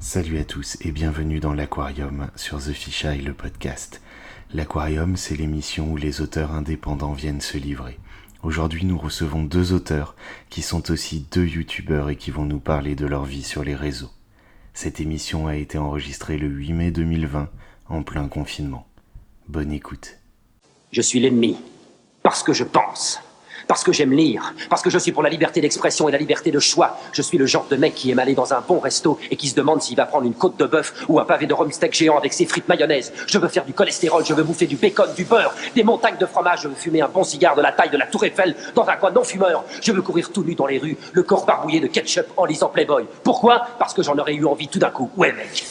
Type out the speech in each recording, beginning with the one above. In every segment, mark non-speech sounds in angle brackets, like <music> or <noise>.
Salut à tous et bienvenue dans l'Aquarium sur The Fish Eye, le podcast. L'Aquarium, c'est l'émission où les auteurs indépendants viennent se livrer. Aujourd'hui, nous recevons deux auteurs qui sont aussi deux youtubeurs et qui vont nous parler de leur vie sur les réseaux. Cette émission a été enregistrée le 8 mai 2020, en plein confinement. Bonne écoute. Je suis l'ennemi, parce que je pense. Parce que j'aime lire, parce que je suis pour la liberté d'expression et la liberté de choix. Je suis le genre de mec qui aime aller dans un bon resto et qui se demande s'il va prendre une côte de bœuf ou un pavé de rumsteak géant avec ses frites mayonnaise. Je veux faire du cholestérol, je veux bouffer du bacon, du beurre, des montagnes de fromage, je veux fumer un bon cigare de la taille de la Tour Eiffel dans un coin non fumeur. Je veux courir tout nu dans les rues, le corps barbouillé de ketchup en lisant Playboy. Pourquoi? Parce que j'en aurais eu envie tout d'un coup. Ouais mec.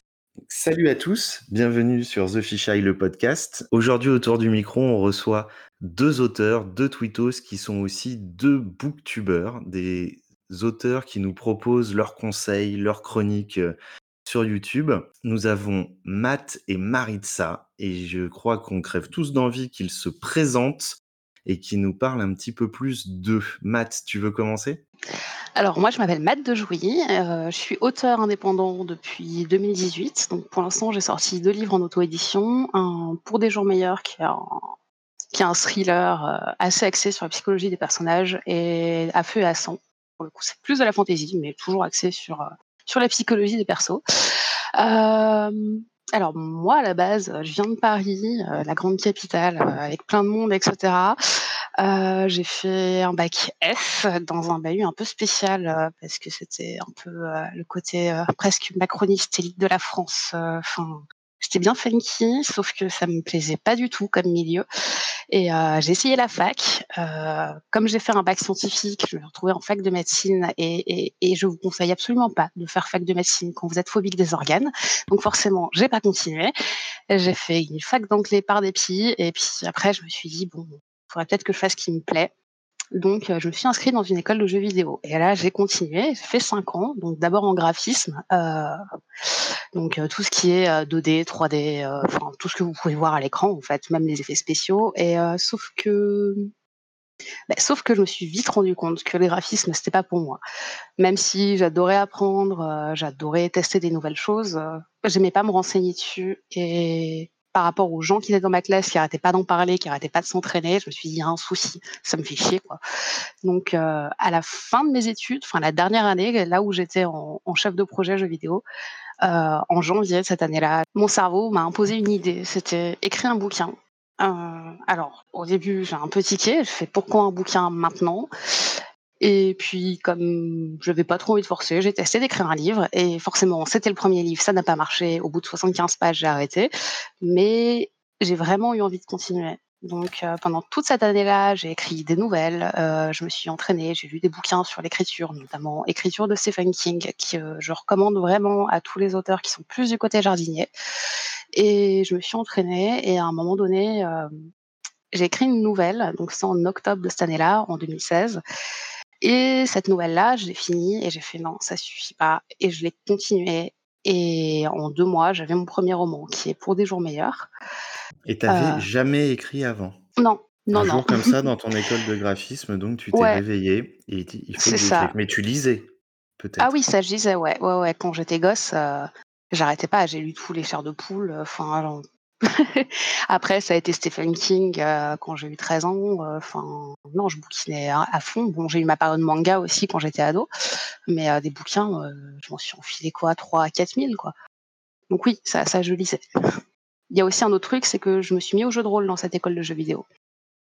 Salut à tous, bienvenue sur The Fish Eye, le podcast. Aujourd'hui, autour du micro, on reçoit deux auteurs, deux tweetos qui sont aussi deux booktubeurs, des auteurs qui nous proposent leurs conseils, leurs chroniques euh, sur YouTube. Nous avons Matt et Maritza et je crois qu'on crève tous d'envie qu'ils se présentent et qu'ils nous parlent un petit peu plus d'eux. Matt, tu veux commencer? Alors moi je m'appelle Matt de Jouy, euh, je suis auteur indépendant depuis 2018. Donc pour l'instant j'ai sorti deux livres en auto-édition, un Pour des jours meilleurs qui est un, qui est un thriller euh, assez axé sur la psychologie des personnages et à feu et à sang. Pour le coup c'est plus de la fantaisie mais toujours axé sur, euh, sur la psychologie des persos. alors moi à la base je viens de Paris, la grande capitale avec plein de monde etc. Euh, j'ai fait un bac F dans un bahut un peu spécial euh, parce que c'était un peu euh, le côté presque macroniste élite de la France. C'était bien funky, sauf que ça me plaisait pas du tout comme milieu. Et j'ai essayé la fac. comme j'ai fait un bac scientifique, je me retrouvée en fac de médecine et, et, et je vous conseille absolument pas de faire fac de médecine quand vous êtes phobique des organes. Donc forcément, j'ai pas continué. J'ai fait une fac d'anglais par dépit et puis après, je me suis dit bon, il faudrait peut-être que je fasse ce qui me plaît. Donc, euh, je me suis inscrite dans une école de jeux vidéo. Et là, j'ai continué. J'ai fait cinq ans. Donc, d'abord en graphisme. Euh, donc, euh, tout ce qui est 2D, 3D, enfin, tout ce que vous pouvez voir à l'écran, en fait, même les effets spéciaux. Et sauf que. Bah, sauf que je me suis vite rendu compte que le graphisme, c'était pas pour moi. Même si j'adorais apprendre, j'adorais tester des nouvelles choses, j'aimais pas me renseigner dessus. Et par rapport aux gens qui étaient dans ma classe, qui arrêtaient pas d'en parler, qui arrêtaient pas de s'entraîner, je me suis dit, il y a un souci, ça me fait chier. Donc, euh, à la fin de mes études, enfin la dernière année, là où j'étais en, chef de projet jeux vidéo, euh, en janvier de cette année-là, mon cerveau m'a imposé une idée, c'était écrire un bouquin. Euh, alors, au début, j'ai un peu tiqué, je fais pourquoi un bouquin maintenant? Et puis, comme je n'avais pas trop envie de forcer, j'ai testé d'écrire un livre. Et forcément, c'était le premier livre, ça n'a pas marché. Au bout de 75 pages, j'ai arrêté. Mais j'ai vraiment eu envie de continuer. Donc, euh, pendant toute cette année-là, j'ai écrit des nouvelles, euh, je me suis entraînée, j'ai lu des bouquins sur l'écriture, notamment écriture de Stephen King, que euh, je recommande vraiment à tous les auteurs qui sont plus du côté jardinier. Et je me suis entraînée, et à un moment donné, j'ai écrit une nouvelle, donc c'est en octobre de cette année-là, en 2016. Et cette nouvelle-là, je l'ai finie et j'ai fait non, ça suffit pas. Et je l'ai continuée. Et en deux mois, j'avais mon premier roman qui est Pour des jours meilleurs. Et tu n'avais euh jamais écrit avant? Non, non, Un non. jour comme ça, dans ton <laughs> école de graphisme, donc tu t'es Ouais, réveillé et il faut que ça. Mais tu lisais, Ah peut-être. oui, ça je disais, ouais, ouais, ouais. Quand j'étais gosse, euh, j'arrêtais pas. J'ai lu tous les chairs de poule. Enfin, <laughs> Après, ça a été Stephen King euh, quand j'ai eu 13 ans. Euh, enfin, non, je bouquinais à, fond. Bon, j'ai eu ma période manga aussi quand j'étais ado, mais euh, des bouquins, euh, je m'en suis enfilé quoi, 3 à 4 000 quoi. Donc oui, ça, ça je lisais. Il y a aussi un autre truc, c'est que je me suis mis au jeu de rôle dans cette école de jeux vidéo.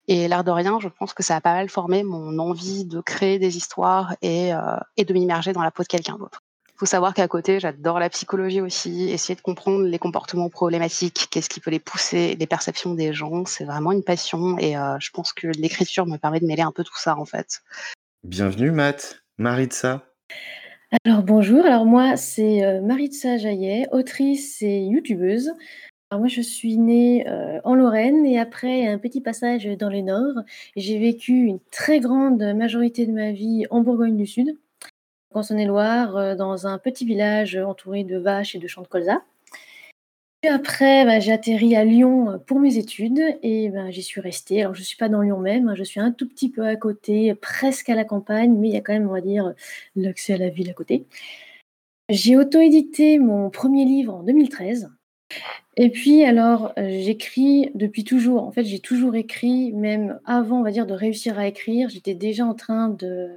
Et l'air de rien, je pense que ça a pas mal formé mon envie de créer des histoires et, euh, et de m'immerger dans la peau de quelqu'un d'autre. Il faut savoir qu'à côté, j'adore la psychologie aussi, essayer de comprendre les comportements problématiques, qu'est-ce qui peut les pousser, les perceptions des gens, c'est vraiment une passion et euh, je pense que l'écriture me permet de mêler un peu tout ça en fait. Bienvenue, Matt. Maritza. Alors bonjour, alors moi c'est euh, Maritza Jaillet, autrice et youtubeuse. Alors moi je suis née euh, en Lorraine et après un petit passage dans le Nord. J'ai vécu une très grande majorité de ma vie en Bourgogne du Sud en Saône-et-Loire, euh, dans un petit village entouré de vaches et de champs de colza. Puis après, bah, j'ai atterri à Lyon pour mes études et ben, j'y suis restée. Alors, je ne suis pas dans Lyon même, hein, je suis un tout petit peu à côté, presque à la campagne, mais il y a quand même, on va dire, l'accès à la ville à côté. J'ai auto-édité mon premier livre en 2013 et puis alors, j'écris depuis toujours. En fait, j'ai toujours écrit, même avant, on va dire, de réussir à écrire. J'étais déjà en train de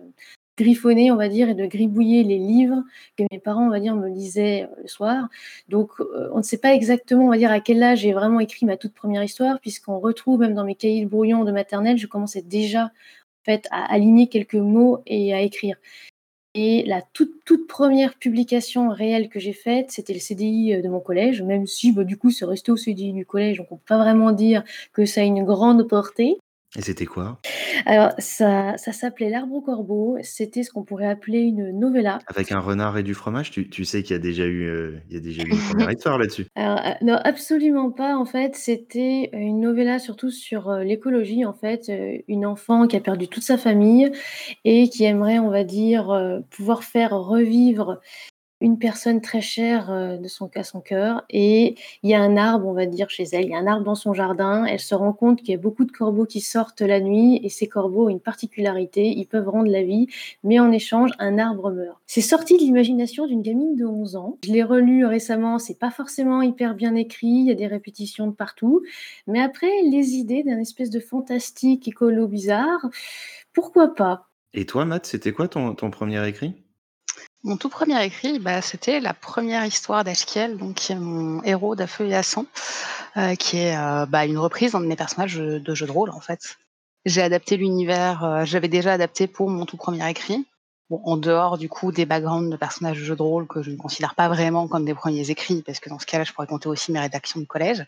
griffonner, on va dire et de gribouiller les livres que mes parents, on va dire, me lisaient, heu, le soir. Donc, heu, on ne sait pas exactement, on va dire, à quel âge j'ai vraiment écrit ma toute première histoire puisqu'on retrouve même dans mes cahiers de brouillon de maternelle, je commençais déjà, en fait, à aligner quelques mots et à écrire. Et la toute, toute première publication réelle que j'ai faite, c'était le CDI, heu, de mon collège, même si, bah, du coup, c'est resté au CDI du collège, donc on peut pas vraiment dire que ça a une grande portée. Et c'était quoi? Alors ça ça s'appelait L'Arbre au corbeau, c'était ce qu'on pourrait appeler une novella. Avec un renard et du fromage? Tu tu sais qu'il y a déjà eu, heu, il y a déjà eu une première <laughs> histoire là-dessus? Alors, heu, non, absolument pas. En fait, c'était, une novella surtout sur, heu, l'écologie, en fait, heu, une enfant qui a perdu toute sa famille et qui aimerait, on va dire, heu, pouvoir faire revivre une personne très chère, heu, de son à son cœur et il y a un arbre, on va dire, chez elle. Il y a un arbre dans son jardin. Elle se rend compte qu'il y a beaucoup de corbeaux qui sortent la nuit et ces corbeaux ont une particularité, ils peuvent rendre la vie, mais en échange, un arbre meurt. C'est sorti de l'imagination d'une gamine de 11 ans. Je l'ai relu récemment, c'est pas forcément hyper bien écrit, il y a des répétitions de partout, mais après les idées d'un espèce de fantastique écolo bizarre, pourquoi pas? Et toi, Matt, c'était quoi ton 1 écrit? Mon tout premier écrit, bah, c'était la première histoire d'Ashkiel, qui est mon héros d'À feu et à sang, heu, qui est, heu, bah, une reprise d'un de mes personnages, de jeux de rôle, en fait. J'ai adapté l'univers, heu, j'avais déjà adapté pour mon tout premier écrit. Bon, en dehors du coup des backgrounds de personnages de jeux de rôle que je ne considère pas vraiment comme des premiers écrits, parce que dans ce cas-là, je pourrais compter aussi mes rédactions de collège.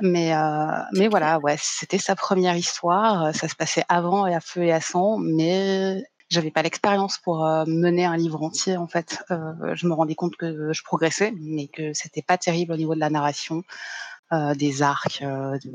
Mais, heu, mais voilà, ouais, c'était sa première histoire, ça se passait avant À feu et à mais j'avais pas l'expérience pour, heu, mener un livre entier en fait. Heu, je me rendais compte que je progressais, mais que c'était pas terrible au niveau de la narration, heu, des arcs, heu, de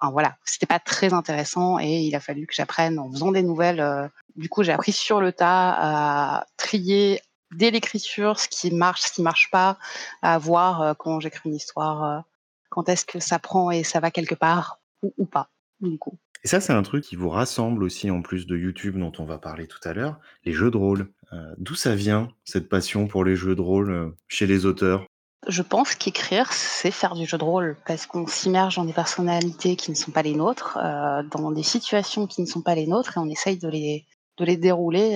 enfin voilà, c'était pas très intéressant et il a fallu que j'apprenne en faisant des nouvelles, heu, du coup j'ai appris sur le tas à trier dès l'écriture ce qui marche, ce qui marche pas, à voir, quand j'écris une histoire, quand est-ce que ça prend et ça va quelque part ou ou pas, du coup. Et ça, c'est un truc qui vous rassemble aussi en plus de YouTube dont on va parler tout à l'heure, les jeux de rôle. Heu, d'où ça vient cette passion pour les jeux de rôle, heu, chez les auteurs? Je pense qu'écrire, c'est faire du jeu de rôle parce qu'on s'immerge dans des personnalités qui ne sont pas les nôtres, heu, dans des situations qui ne sont pas les nôtres et on essaye de les de les dérouler,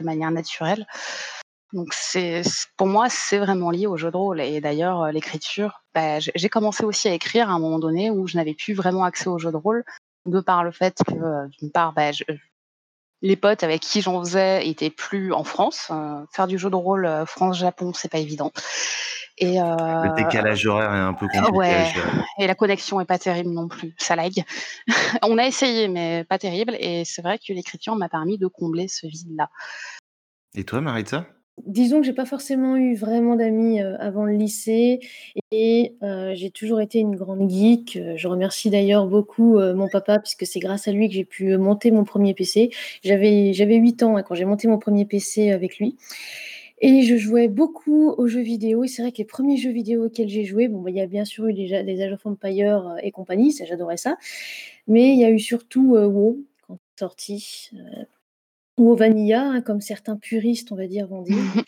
de manière naturelle. Donc pour moi, c'est vraiment lié au jeu de rôle et d'ailleurs, l'écriture, bah, j'ai commencé aussi à écrire à un moment donné où je n'avais plus vraiment accès au jeu de rôle, de par le fait que, heu, d'une part, bah, je les potes avec qui j'en faisais étaient plus en France, heu, faire du jeu de rôle, France-Japon, c'est pas évident et Le décalage horaire est un peu compliqué ouais et la connexion est pas terrible non plus, ça lag. <laughs> On a essayé mais pas terrible et c'est vrai que l'écriture m'a permis de combler ce vide-là. Et toi, Maritza? Disons que j'ai pas forcément eu vraiment d'amis, heu, avant le lycée et heu, j'ai toujours été une grande geek. Heu, je remercie d'ailleurs beaucoup, mon papa puisque c'est grâce à lui que j'ai pu, monter mon 1er PC. J'avais j'avais 8 ans, hein, quand j'ai monté mon 1er PC avec lui et je jouais beaucoup aux jeux vidéo et c'est vrai que les 1ers jeux vidéo auxquels j'ai joué, bon, bah, il y a bien sûr eu déjà les Age of Empires, heu et compagnie, ça j'adorais ça. Mais il y a eu surtout, WoW quand sorti, heu, WoW Vanilla, hein, comme certains puristes, on va dire, vont dire <laughs>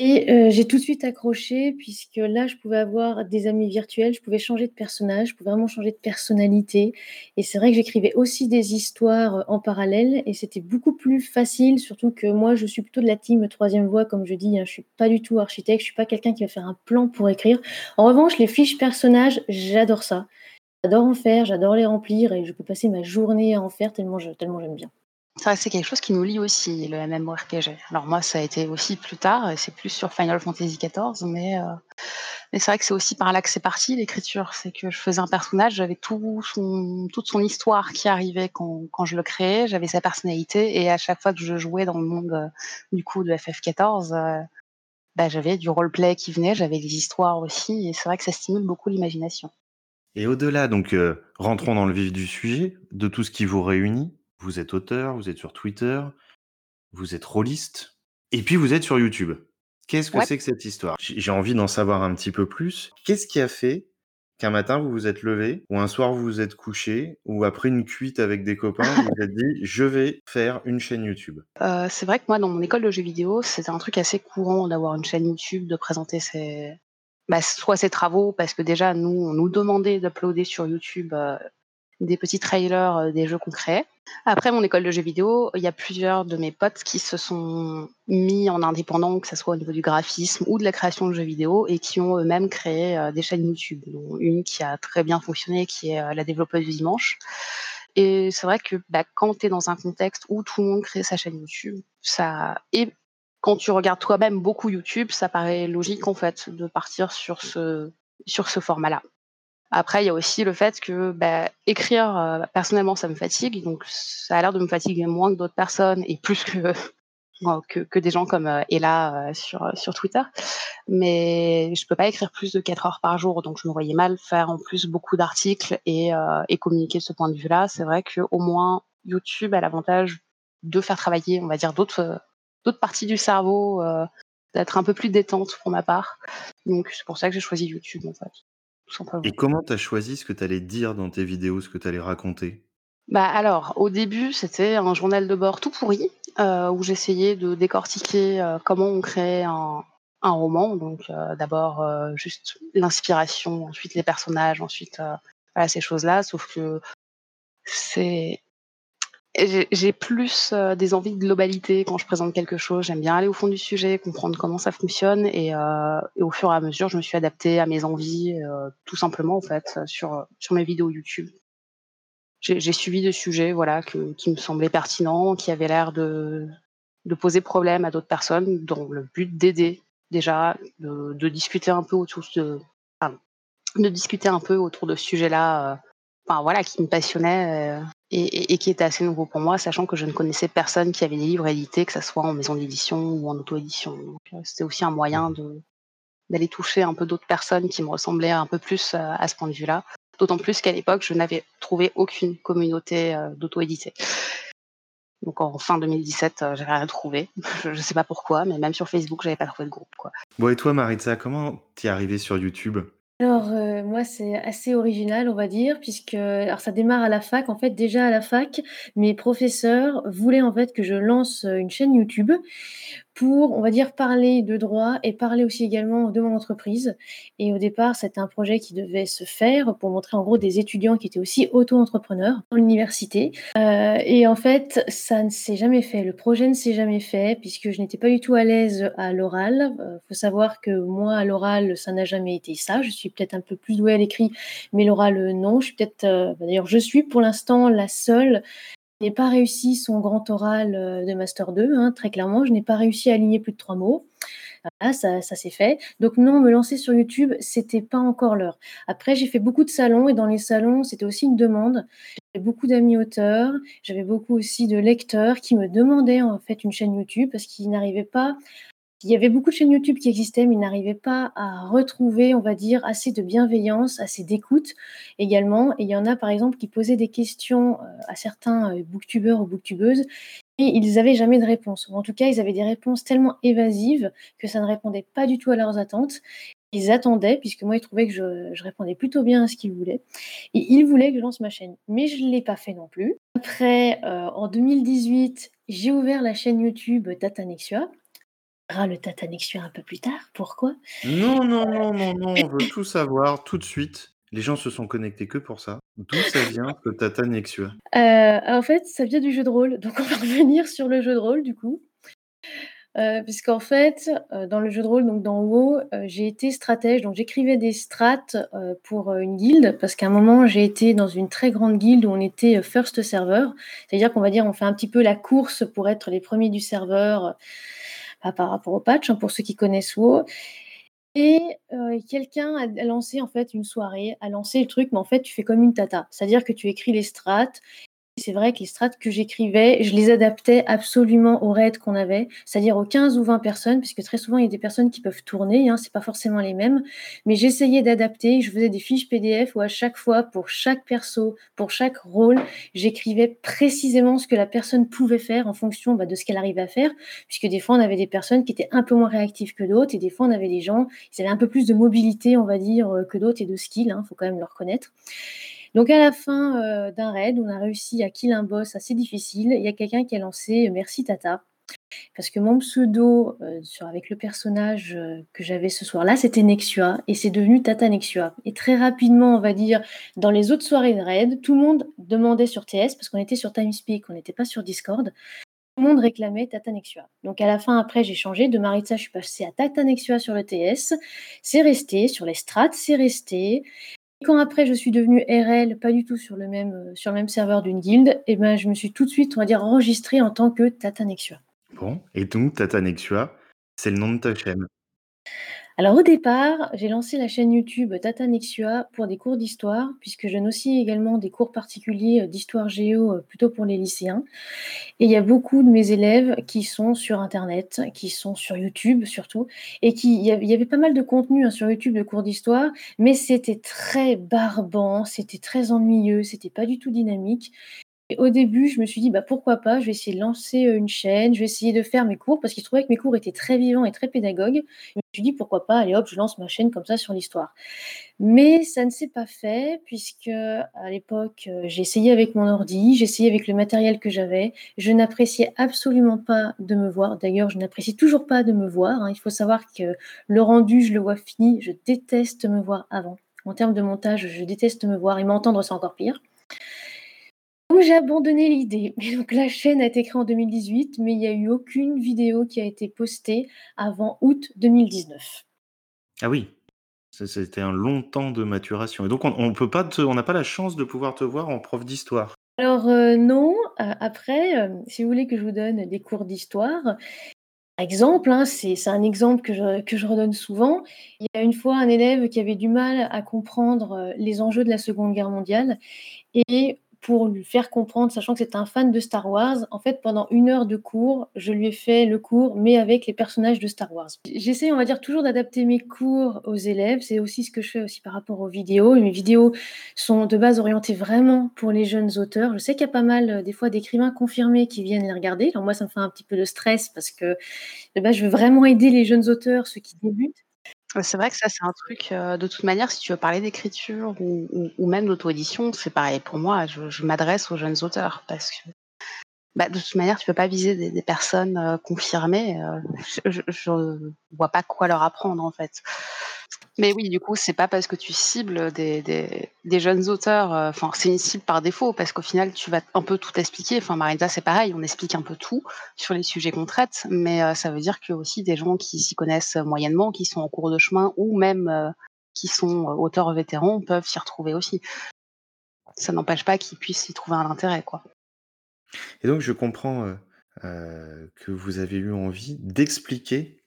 et heu, j'ai tout de suite accroché puisque là, je pouvais avoir des amis virtuels, je pouvais changer de personnage, je pouvais vraiment changer de personnalité et c'est vrai que j'écrivais aussi des histoires, heu, en parallèle et c'était beaucoup plus facile, surtout que moi, je suis plutôt de la team 3e voie comme je dis, hein. Je suis pas du tout architecte, je suis pas quelqu'un qui va faire un plan pour écrire. En revanche, les fiches personnages, j'adore ça. J'adore en faire, j'adore les remplir et je peux passer ma journée à en faire tellement j'aime bien. Ça, c'est quelque chose qui nous lie aussi, le MMORPG. Alors moi, ça a été aussi plus tard c'est plus sur Final Fantasy XIV mais, heu, mais c'est vrai que c'est aussi par là que c'est parti l'écriture. C'est que je faisais un personnage, j'avais tout son toute son histoire qui arrivait quand quand je le créais, j'avais sa personnalité et à chaque fois que je jouais dans le monde, heu, du coup de FF14, heu, bah, j'avais du roleplay qui venait, j'avais des histoires aussi et c'est vrai que ça stimule beaucoup l'imagination. Et au-delà donc, rentrons dans le vif du sujet, de tout ce qui vous réunit. Vous êtes auteur, vous êtes sur Twitter, vous êtes rôliste et puis vous êtes sur YouTube. Qu'est-ce que Ouais. c'est que cette histoire? J'ai envie d'en savoir un petit peu plus. Qu'est-ce qui a fait qu'un matin vous vous êtes levé ou un soir vous vous êtes couché ou après une cuite avec des copains, vous vous êtes dit: «Je vais faire une chaîne YouTube»? Heu, c'est vrai que moi, dans mon école de jeux vidéo, c'était un truc assez courant d'avoir une chaîne YouTube, de présenter ses bah, soit ses travaux parce que déjà nous, on nous demandait d'uploader sur YouTube, heu, des petits trailers, heu, des jeux créait. Après mon école de jeux vidéo, il y a plusieurs de mes potes qui se sont mis en indépendant, que ça soit au niveau du graphisme ou de la création de jeux vidéo et qui ont eux-mêmes créé, heu, des chaînes YouTube, dont une qui a très bien fonctionné, qui est, heu, la développeuse du dimanche et c'est vrai que, bah, quand tu es dans un contexte où tout le monde crée sa chaîne YouTube, ça et quand tu regardes toi-même beaucoup YouTube, ça paraît logique en fait de partir sur ce sur ce format-là. Après, il y a aussi le fait que, bah, écrire, heu, personnellement, ça me fatigue, donc ça a l'air de me fatiguer moins que d'autres personnes et plus que <laughs> que des gens comme, heu, Ella, heu, sur, sur Twitter. Mais je peux pas écrire plus de 4 heures par jour, donc je me voyais mal faire en plus beaucoup d'articles et et communiquer de ce point de vue-là. C'est vrai qu'au moins YouTube a l'avantage de faire travailler, on va dire, d'autres, d'autres parties du cerveau, d'être un peu plus détente pour ma part. Donc c'est pour ça que j'ai choisi YouTube, en fait, tout simplement. Et comment tu as choisi ce que tu allais dire dans tes vidéos, ce que tu allais raconter? Bah, alors, au début, c'était un journal de bord tout pourri, heu, où j'essayais de décortiquer, heu, comment on crée un un roman. Donc, heu, d'abord, juste l'inspiration, ensuite les personnages, ensuite, voilà ces choses-là. Sauf que c'est j'ai plus, heu, des envies de globalité quand je présente quelque chose. J'aime bien aller au fond du sujet, comprendre comment ça fonctionne et heu et au fur et à mesure, je me suis adaptée à mes envies, heu, tout simplement en fait, sur, sur mes vidéos YouTube. J'ai suivi des sujets, voilà, que qui me semblaient pertinents, qui avaient l'air de de poser problème à d'autres personnes, dans le but d'aider déjà, de de discuter un peu autour de de discuter un peu autour de ce sujet-là, heu, enfin voilà, qui me passionnait, heu et qui était assez nouveau pour moi, sachant que je ne connaissais personne qui avait des livres édités, que ça soit en maison d'édition ou en auto-édition. Heu, c'était aussi un moyen d'aller toucher un peu d'autres personnes qui me ressemblaient un peu plus, heu, à ce point de vue-là. D'autant plus qu'à l'époque, je n'avais trouvé aucune communauté, d'auto-édités. Donc en fin 2017, heu, j'avais rien trouvé. <laughs> Je je sais pas pourquoi, mais même sur Facebook, j'avais pas trouvé de groupe. Bon et toi Maritza, comment tu es arrivée sur YouTube? Alors, heu, moi, c'est assez original, on va dire, puisque ça démarre à la fac. En fait, déjà à la fac, mes professeurs voulaient, en fait, que je lance, heu, une chaîne YouTube pour, on va dire, parler de droit et parler aussi également de mon entreprise et au départ, c'était un projet qui devait se faire pour montrer, en gros, des étudiants qui étaient aussi auto-entrepreneurs dans l'université, heu et en fait, ça ne s'est jamais fait. Le projet ne s'est jamais fait puisque je n'étais pas du tout à l'aise à l'oral. Heu, faut savoir que moi, à l'oral, ça n'a jamais été ça. Je suis peut-être un peu plus douée à l'écrit, mais l'oral, heu, non. Je suis peut-être, bah, d'ailleurs, je suis pour l'instant la seule qui n'ait pas réussi son grand oral, heu, de master 2, hein, très clairement. Je n'ai pas réussi à aligner plus de 3 mots. Voilà, ça ça s'est fait. Donc non, me lancer sur YouTube, c'était pas encore l'heure. Après, j'ai fait beaucoup de salons et dans les salons, c'était aussi une demande. J'avais beaucoup d'amis auteurs, j'avais beaucoup aussi de lecteurs qui me demandaient, en fait, une chaîne YouTube parce qu'ils n'arrivaient pas il y avait beaucoup de chaînes YouTube qui existaient, mais ils n'arrivaient pas à retrouver, on va dire, assez de bienveillance, assez d'écoute également. Et il y en a, par exemple, qui posaient des questions, heu, à certains, heu, booktubeurs ou booktubeuses et ils avaient jamais de réponse. Ou en tout cas, ils avaient des réponses tellement évasives que ça ne répondait pas du tout à leurs attentes. Ils attendaient, puisque moi, ils trouvaient que je répondais plutôt bien à ce qu'ils voulaient et ils voulaient que je lance ma chaîne. Mais je ne l'ai pas fait non plus. Après, heu, en 2018, j'ai ouvert la chaîne YouTube Tatanexua. Ah, le Tatanexua un peu plus tard. Pourquoi? Non, non, non, non, non, on <laughs> veut tout savoir tout de suite. Les gens se sont connectés que pour ça. D'où ça vient ce Tatanexua? Heu, en fait, ça vient du jeu de rôle, donc on va revenir sur le jeu de rôle, du coup. Heu, puisqu'en fait, heu, dans le jeu de rôle, donc dans WoW, heu, j'ai été stratège, donc j'écrivais des strats, heu, pour, heu, une guilde parce qu'à un moment, j'ai été dans une très grande guilde où on était, heu, first server. C'est-à-dire qu'on va dire, on fait un petit peu la course pour être les premiers du serveur, heu, par rapport au patch, hein, pour ceux qui connaissent WoW et heu, quelqu'un a lancé, en fait, une soirée, a lancé le truc, mais en fait, tu fais comme une tata. C'est-à-dire que tu écris les strats c'est vrai que les strates que j'écrivais, je les adaptais absolument aux raids qu'on avait, c'est-à-dire aux 15 ou 20 personnes, puisque très souvent, il y a des personnes qui peuvent tourner, hein, c'est pas forcément les mêmes, mais j'essayais d'adapter, je faisais des fiches PDF où à chaque fois, pour chaque perso, pour chaque rôle, j'écrivais précisément ce que la personne pouvait faire en fonction bah, de ce qu'elle arrivait à faire, puisque des fois, on avait des personnes qui étaient un peu moins réactives que d'autres, et des fois, on avait des gens, qui avaient un peu plus de mobilité, on va dire, euh, que d'autres, et de skill, il hein, faut quand même le reconnaître. Donc à la fin euh, d'un raid, on a réussi à kill un boss assez difficile. Il y a quelqu'un qui a lancé euh, Merci Tata. Parce que mon pseudo euh, avec le personnage que j'avais ce soir-là, c'était Nexua et c'est devenu Tata Nexua. Et très rapidement, on va dire, dans les autres soirées de raid, tout le monde demandait sur TS, parce qu'on était sur TeamSpeak, on n'était pas sur Discord, tout le monde réclamait Tata Nexua. Donc à la fin, après, j'ai changé. De Maritza, je suis passée à Tata Nexua sur le TS. C'est resté. Sur les strats, c'est resté. Quand après je suis devenue RL, pas du tout sur le même, euh, sur le même serveur d'une guilde, et ben je me suis tout de suite, on va enregistrée en tant que Tata Nexua. Bon, et donc Tata Nexua, c'est le nom de ta chaîne? Alors au départ, j'ai lancé la chaîne YouTube Tata Nexua pour des cours d'histoire, puisque je donne aussi également des cours particuliers euh, d'histoire géo euh, plutôt pour les lycéens. Et il y a beaucoup de mes élèves qui sont sur Internet, qui sont sur YouTube surtout, et qui il y avait pas mal de contenu hein, sur YouTube de cours d'histoire, mais c'était très barbant, c'était très ennuyeux, c'était pas du tout dynamique. Au début, je me suis dit, bah, pourquoi pas, je vais essayer de lancer une chaîne, je vais essayer de faire mes cours, parce qu'il trouvait que mes cours étaient très vivants et très pédagogues. Je me suis dit, pourquoi pas, allez hop, je lance ma chaîne comme ça sur l'histoire. Mais ça ne s'est pas fait, puisque à l'époque, j'ai essayé avec mon ordi, j'ai essayé avec le matériel que j'avais. Je n'appréciais absolument pas de me voir. D'ailleurs, je n'apprécie toujours pas de me voir. Hein. Il faut savoir que le rendu, je le vois fini. Je déteste me voir avant. En termes de montage, je déteste me voir et m'entendre, c'est encore pire j'ai abandonné l'idée. donc la chaîne a été créée en 2018, mais il n'y a eu aucune vidéo qui a été postée avant août 2019. Ah oui, c'était un long temps de maturation. Et donc on, pas, on n'a pas la chance de pouvoir te voir en prof d'histoire. Alors euh, non. Euh, après, euh, si vous voulez que je vous donne des cours d'histoire, par exemple, hein, c'est un exemple que je, que je redonne souvent. Il y a une fois un élève qui avait du mal à comprendre les enjeux de la Seconde Guerre mondiale et pour lui faire comprendre, sachant que c'est un fan de Star Wars, en fait, pendant une heure de cours, je lui ai fait le cours, mais avec les personnages de Star Wars. J'essaie, on va dire, toujours d'adapter mes cours aux élèves. C'est aussi ce que je fais aussi par rapport aux vidéos. Mes vidéos sont de base orientées vraiment pour les jeunes auteurs. Je sais qu'il y a pas mal, euh, des fois, d'écrivains confirmés qui viennent les regarder. Alors moi, ça me fait un petit peu de stress parce que de base, je veux vraiment aider les jeunes auteurs, ceux qui débutent. C'est vrai que ça, c'est un truc, de toute manière, si tu veux parler d'écriture ou même d'auto-édition, c'est pareil pour moi, je m'adresse aux jeunes auteurs parce que, bah, de toute manière, tu peux pas viser des personnes, confirmées, je je vois pas quoi leur apprendre, en fait. Mais oui, du coup, c'est pas parce que tu cibles des, des, des jeunes auteurs, euh, enfin, c'est une cible par défaut, parce qu'au final, tu vas un peu tout expliquer. Enfin, Marita, c'est pareil, on explique un peu tout sur les sujets qu'on traite, mais euh, ça veut dire que aussi des gens qui s'y connaissent moyennement, qui sont en cours de chemin, ou même euh, qui sont auteurs vétérans, peuvent s'y retrouver aussi. Ça n'empêche pas qu'ils puissent y trouver un intérêt, quoi. Et donc, je comprends que vous avez eu envie d'expliquer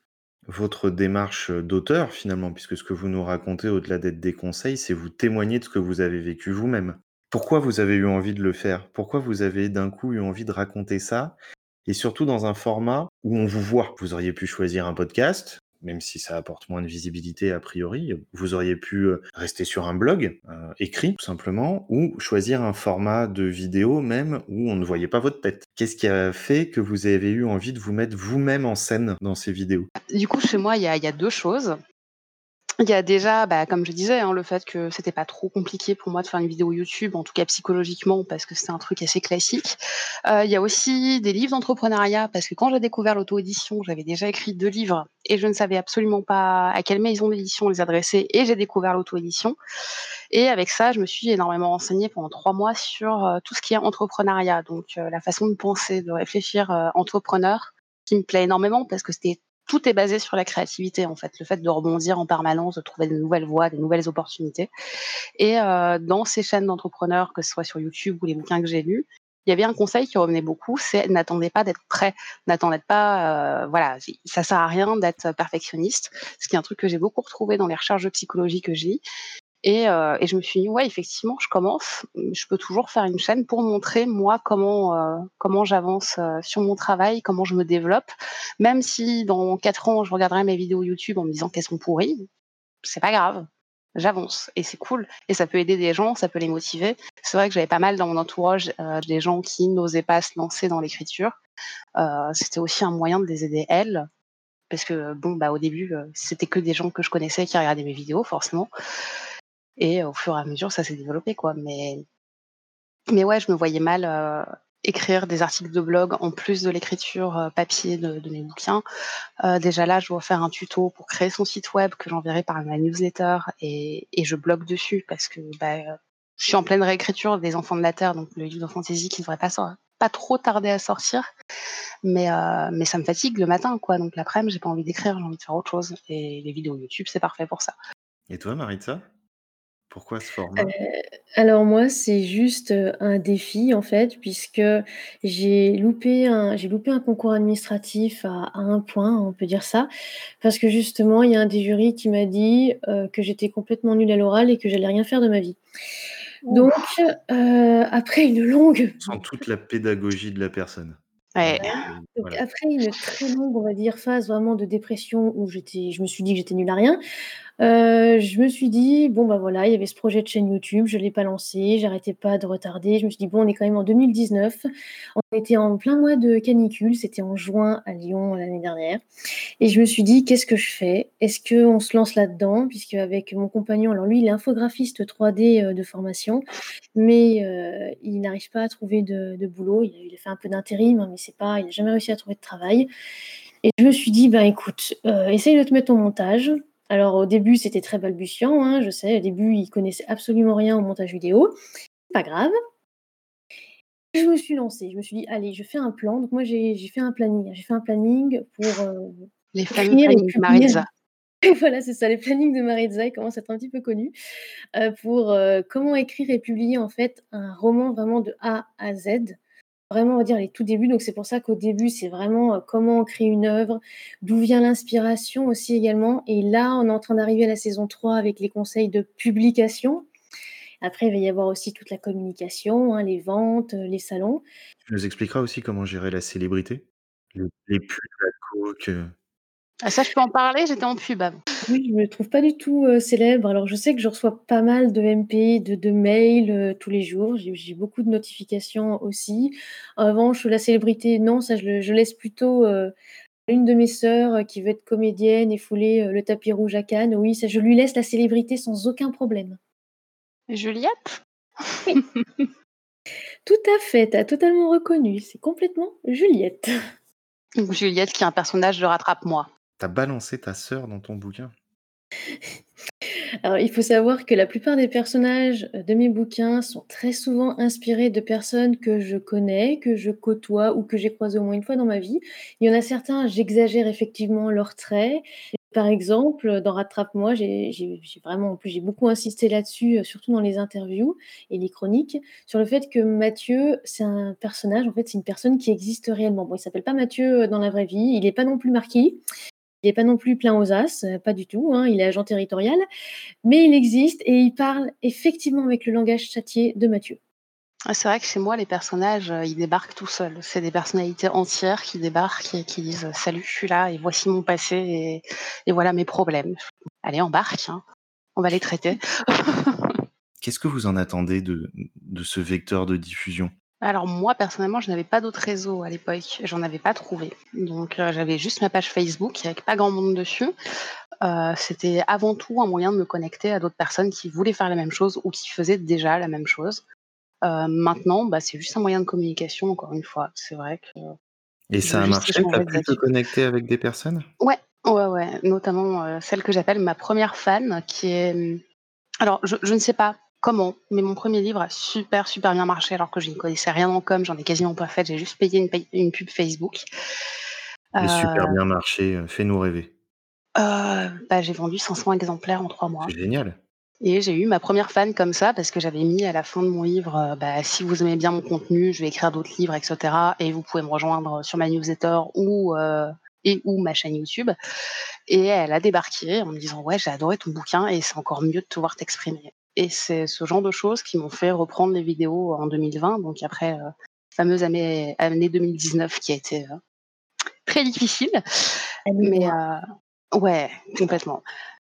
votre démarche, d'auteur finalement, puisque ce que vous nous racontez au-delà d'être des conseils, c'est vous témoigner de ce que vous avez vécu vous-même. Pourquoi vous avez eu envie de le faire? Pourquoi vous avez d'un coup eu envie de raconter ça? Et surtout dans un format où on vous voit? Vous auriez pu choisir un podcast, même si ça apporte moins de visibilité a priori. Vous auriez pu euh, rester sur un blog euh, écrit tout simplement, ou choisir un format de vidéo même où on ne voyait pas votre tête. Qu'est-ce qui a fait que vous avez eu envie de vous mettre vous-même en scène dans ces vidéos? Du coup, chez moi, il y a, deux choses. Il y a déjà, bah, comme je disais, hein, le fait que c'était pas trop compliqué pour moi de faire une vidéo YouTube, en tout cas psychologiquement, parce que c'était un truc assez classique. Euh, il y a aussi des livres d'entrepreneuriat, parce que quand j'ai découvert l'auto-édition, j'avais déjà écrit deux livres et je ne savais absolument pas à quelle maison d'édition les adresser, et j'ai découvert l'auto-édition. Et avec ça, je me suis énormément renseignée pendant trois mois sur euh, tout ce qui est entrepreneuriat, donc euh, la façon de penser, de réfléchir entrepreneur, qui me plaît énormément parce que c'était tout est basé sur la créativité en fait, le fait de rebondir en permanence, de trouver de nouvelles voies, de nouvelles opportunités. Et euh, dans ces chaînes d'entrepreneurs, que ce soit sur YouTube ou les bouquins que j'ai lus, il y avait un conseil qui revenait beaucoup, c'est n'attendez pas d'être prêt, n'attendez pas, euh, voilà, ça sert à rien d'être perfectionniste, ce qui est un truc que j'ai beaucoup retrouvé dans les recherches de psychologie que j'ai. Et, et, je me suis dit: «Ouais, effectivement, je commence, je peux toujours faire une chaîne pour montrer moi comment, comment j'avance, sur mon travail, comment je me développe. Même si dans 4 ans, je regarderai mes vidéos YouTube en me disant qu'elles sont pourries, c'est pas grave, j'avance et c'est cool et ça peut aider des gens, ça peut les motiver». C'est vrai que j'avais pas mal dans mon entourage, des gens qui n'osaient pas se lancer dans l'écriture. c'était aussi un moyen de les aider elles, parce que bon, bah, au début, c'était que des gens que je connaissais qui regardaient mes vidéos forcément. Et au fur et à mesure, ça s'est développé, quoi. Mais, mais ouais, je me voyais mal euh, écrire des articles de blog en plus de l'écriture euh, papier de, mes bouquins. Euh, déjà là, je dois faire un tuto pour créer son site web que j'enverrai par ma newsletter et, et je blogue dessus parce que bah, je suis en pleine réécriture des Enfants de la Terre, donc le livre de fantasy qui ne devrait pas, pas trop tarder à sortir. Mais, mais ça me fatigue le matin, quoi. Donc l'après-midi, j'ai pas envie d'écrire, j'ai envie de faire autre chose. Et les vidéos YouTube, c'est parfait pour ça. Et toi, Maritza? Pourquoi ce format? alors moi, c'est juste, un défi en fait, puisque j'ai loupé un j'ai loupé un concours administratif à à un point, on peut dire ça. Parce que justement, il y a un des jurys qui m'a dit, que j'étais complètement nulle à l'oral et que j'allais rien faire de ma vie. Donc, après une longue Sans toute la pédagogie de la personne. Ouais. Donc après une très longue, on va dire, phase vraiment de dépression où j'étais je me suis dit que j'étais nulle à rien, Heu, je me suis dit: «Bon, bah, voilà, il y avait ce projet de chaîne YouTube, je l'ai pas lancé, j'arrêtais pas de retarder». Je me suis dit: «Bon, on est quand même en 2019». On était en plein mois de canicule, c'était en juin à Lyon l'année dernière et je me suis dit: «Qu'est-ce que je fais? Est-ce qu'on se lance là-dedans?» puisque avec mon compagnon alors lui, il est infographiste 3D, heu, de formation, mais heu, il n'arrive pas à trouver de boulot. Il a fait un peu d'intérim, mais c'est pas il a jamais réussi à trouver de travail et je me suis dit: «Ben, écoute, heu, essaye de te mettre au montage, alors au début, c'était très balbutiant, hein, je sais, au début, il connaissait absolument rien au montage vidéo. Pas grave. Je me suis lancée, je me suis dit: «Allez, je fais un plan». Donc moi, j'ai fait un planning, j'ai fait un planning pour, heu, les plannings de Maritza. <laughs> voilà, c'est ça, les plannings de Maritza, ils commencent à être un petit peu connus, heu, pour, heu, comment écrire et publier en fait un roman vraiment de A à Z. Vraiment, on va dire les tout débuts, donc c'est pour ça qu'au début, c'est vraiment, comment on crée une œuvre, d'où vient l'inspiration aussi également et là, on est en train d'arriver à la saison 3 avec les conseils de publication. Après, il va y avoir aussi toute la communication, hein, les ventes, les salons. Tu nous expliqueras aussi comment gérer la célébrité? Les les pubs, la coke, Ah ça, je peux en parler, j'étais en pub avant. Oui, je me trouve pas du tout, célèbre. Alors je sais que je reçois pas mal de MP, de de mails, tous les jours. J'ai beaucoup de notifications aussi. En revanche, la célébrité, non, ça je laisse plutôt, heu, une de mes sœurs, qui veut être comédienne et fouler, le tapis rouge à Cannes. Oui, ça je lui laisse la célébrité sans aucun problème. Juliette? Oui. <laughs> Tout à fait, tu as totalement reconnu, c'est complètement Juliette. Juliette qui est un personnage de Rattrape-moi. Tu as balancé ta sœur dans ton bouquin? Alors, il faut savoir que la plupart des personnages, de mes bouquins sont très souvent inspirés de personnes que je connais, que je côtoie ou que j'ai croisées au moins une fois dans ma vie. Il y en a certains, j'exagère effectivement leurs traits. Par exemple, dans Rattrape-moi, j'ai vraiment en plus, j'ai beaucoup insisté là-dessus, surtout dans les interviews et les chroniques, sur le fait que Mathieu, c'est un personnage, en fait, c'est une personne qui existe réellement. Bon, il s'appelle pas Mathieu, dans la vraie vie, il est pas non plus marquis, il est pas non plus plein aux as, pas du tout, hein, il est agent territorial, mais il existe et il parle effectivement avec le langage châtié de Mathieu. Ah, c'est vrai que chez moi, les personnages, ils débarquent tout seuls. C'est des personnalités entières qui débarquent et qui disent: «Salut, je suis là et voici mon passé et et voilà mes problèmes». Allez, embarque, hein, on va les traiter. Qu'est-ce que vous en attendez de de ce vecteur de diffusion? Alors moi, personnellement, je n'avais pas d'autres réseaux à l'époque, j'en avais pas trouvé. Donc heu, j'avais juste ma page Facebook avec pas grand monde dessus. Heu, c'était avant tout un moyen de me connecter à d'autres personnes qui voulaient faire la même chose ou qui faisaient déjà la même chose. Heu, maintenant, bah, c'est juste un moyen de communication encore une fois. C'est vrai que Et ça a marché? Tu échanger as des pu te connecter avec des personnes? Ouais, ouais, ouais, notamment, celle que j'appelle ma 1re fan qui est, alors je je ne sais pas comment, mais mon 1er livre a super, super bien marché alors que je n'y connaissais rien en com, j'en ai quasiment pas fait, j'ai juste payé une paye une pub Facebook. Super Heu bien marché, heu, fais-nous rêver. Heu, bah, j'ai vendu 500 exemplaires en 3 mois C'est génial. et j'ai eu ma 1re fan comme ça parce que j'avais mis à la fin de mon livre, bah, si vous aimez bien mon contenu, je vais écrire d'autres livres et cetera et vous pouvez me rejoindre sur ma newsletter ou et ou ma chaîne YouTube. Et elle a débarqué en me disant ouais j'ai adoré ton bouquin et c'est encore mieux de te voir t'exprimer. Et c'est ce genre de choses qui m'ont fait reprendre les vidéos en 2020, donc après euh, fameuse année, année 2019 qui a été euh, très difficile. Mais euh, ouais, complètement.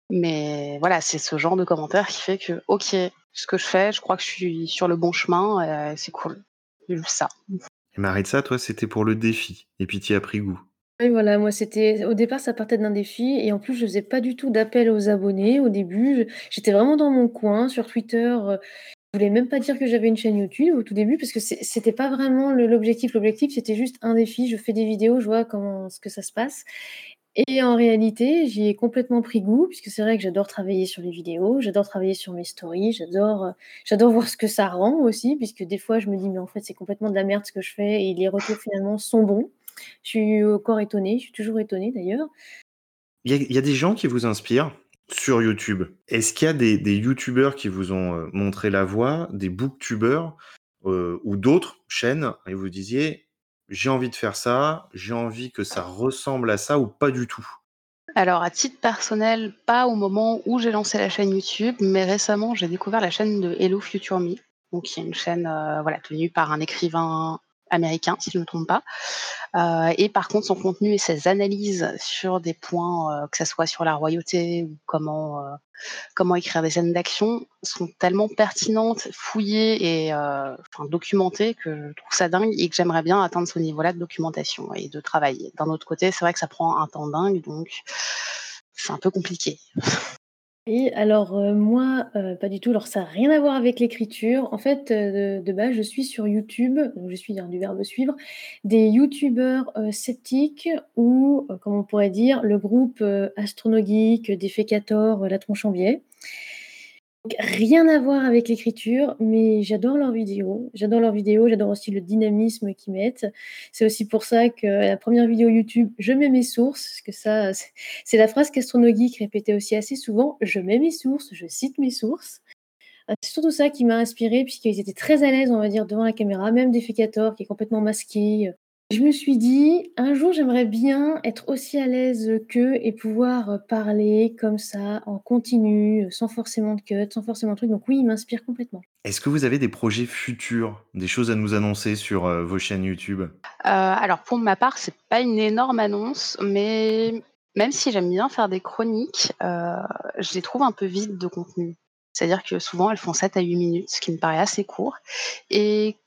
Mais voilà, c'est ce genre de commentaire qui fait que ok, ce que je fais, je crois que je suis sur le bon chemin, c'est cool. Juste ça. Et Maritza, toi, c'était pour le défi, et puis tu as pris goût. Oui, voilà, moi, c'était au départ, ça partait d'un défi et en plus, je faisais pas du tout d'appel aux abonnés au début. j'étais vraiment dans mon coin sur Twitter. Euh, je voulais même pas dire que j'avais une chaîne YouTube au tout début parce que c'était pas vraiment l'objectif. L'objectif, c'était juste un défi. Je fais des vidéos, je vois comment ce que ça se passe et en réalité, j'y ai complètement pris goût puisque c'est vrai que j'adore travailler sur les vidéos, j'adore travailler sur mes stories, j'adore, euh, j'adore voir ce que ça rend aussi puisque des fois, je me dis: «Mais en fait, c'est complètement de la merde ce que je fais» et les retours finalement sont bons. Je suis encore étonnée, je suis toujours étonnée d'ailleurs. Il y, a des gens qui vous inspirent sur YouTube. Est-ce qu'il y a des, des YouTubeurs qui vous ont euh, montré la voie, des booktubeurs euh, ou d'autres chaînes, et vous disiez j'ai envie de faire ça, j'ai envie que ça ressemble à ça ou pas du tout? Alors, à titre personnel, pas au moment où j'ai lancé la chaîne YouTube, mais récemment, j'ai découvert la chaîne de Hello Future Me, donc qui est une chaîne euh, voilà, tenue par un écrivain américain, si je ne me trompe pas. Euh, et par contre, son contenu et ses analyses sur des points, euh, que ce soit sur la royauté ou comment, euh, comment écrire des scènes d'action, sont tellement pertinentes, fouillées et documentées que je trouve ça dingue et que j'aimerais bien atteindre ce niveau-là de documentation et de travail. D'un autre côté, c'est vrai que ça prend un temps dingue, donc c'est un peu compliqué. Et alors, euh, moi, euh, pas du tout. Alors ça n'a rien à voir avec l'écriture. En fait, euh, de base, je suis sur YouTube, donc je suis dans du verbe suivre, des youtubeurs, sceptiques ou, comme on pourrait dire, le groupe, Astronogeek, Défécator, La Tronche en rien à voir avec l'écriture, mais j'adore leurs vidéos. J'adore leurs vidéos, j'adore aussi le dynamisme qu'ils mettent. C'est aussi pour ça que la première vidéo YouTube, je mets mes sources, parce que ça, c'est la phrase qu'Astronogeek répétait aussi assez souvent, je mets mes sources, je cite mes sources. Euh, c'est surtout ça qui m'a inspiré, puisqu'ils étaient très à l'aise, on va dire, devant la caméra, même Defecator, qui est complètement masqué, je me suis dit: «Un jour, j'aimerais bien être aussi à l'aise qu'eux et pouvoir, parler comme ça, en continu, sans forcément de cut, sans forcément de truc», donc oui, il m'inspire complètement. Est-ce que vous avez des projets futurs, des choses à nous annoncer sur, vos chaînes YouTube? Euh, alors pour ma part, c'est pas une énorme annonce, mais même si j'aime bien faire des chroniques, euh, je les trouve un peu vides de contenu. C'est-à-dire que souvent, elles font 7 à 8 minutes, ce qui me paraît assez court et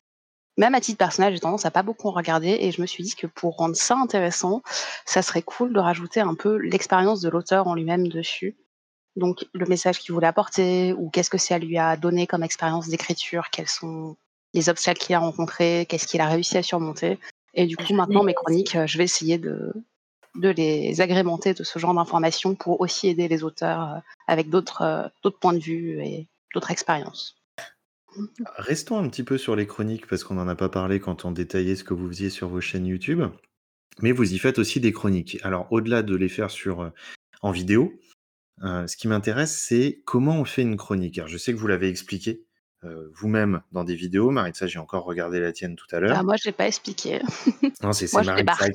même à titre personnel, j'ai tendance à pas beaucoup en regarder et je me suis dit que pour rendre ça intéressant, ça serait cool de rajouter un peu l'expérience de l'auteur en lui-même dessus. Donc le message qu'il voulait apporter ou qu'est-ce que ça lui a donné comme expérience d'écriture, quels sont les obstacles qu'il a rencontrés, qu'est-ce qu'il a réussi à surmonter. Et du coup, maintenant, mes chroniques, euh, je vais essayer de, de les agrémenter de ce genre d'informations pour aussi aider les auteurs euh, avec euh, d'autres points de vue et d'autres expériences. Restons un petit peu sur les chroniques parce qu'on n'en a pas parlé quand on détaillait ce que vous faisiez sur vos chaînes YouTube. Mais vous y faites aussi des chroniques. Alors, au-delà de les faire sur, euh, en vidéo, euh, ce qui m'intéresse, c'est comment on fait une chronique. Alors, je sais que vous l'avez expliqué euh, vous-même dans des vidéos. Maritza, j'ai encore regardé la tienne tout à l'heure. Ah, moi, je l'ai pas expliqué. <laughs> non, c'est Maritza.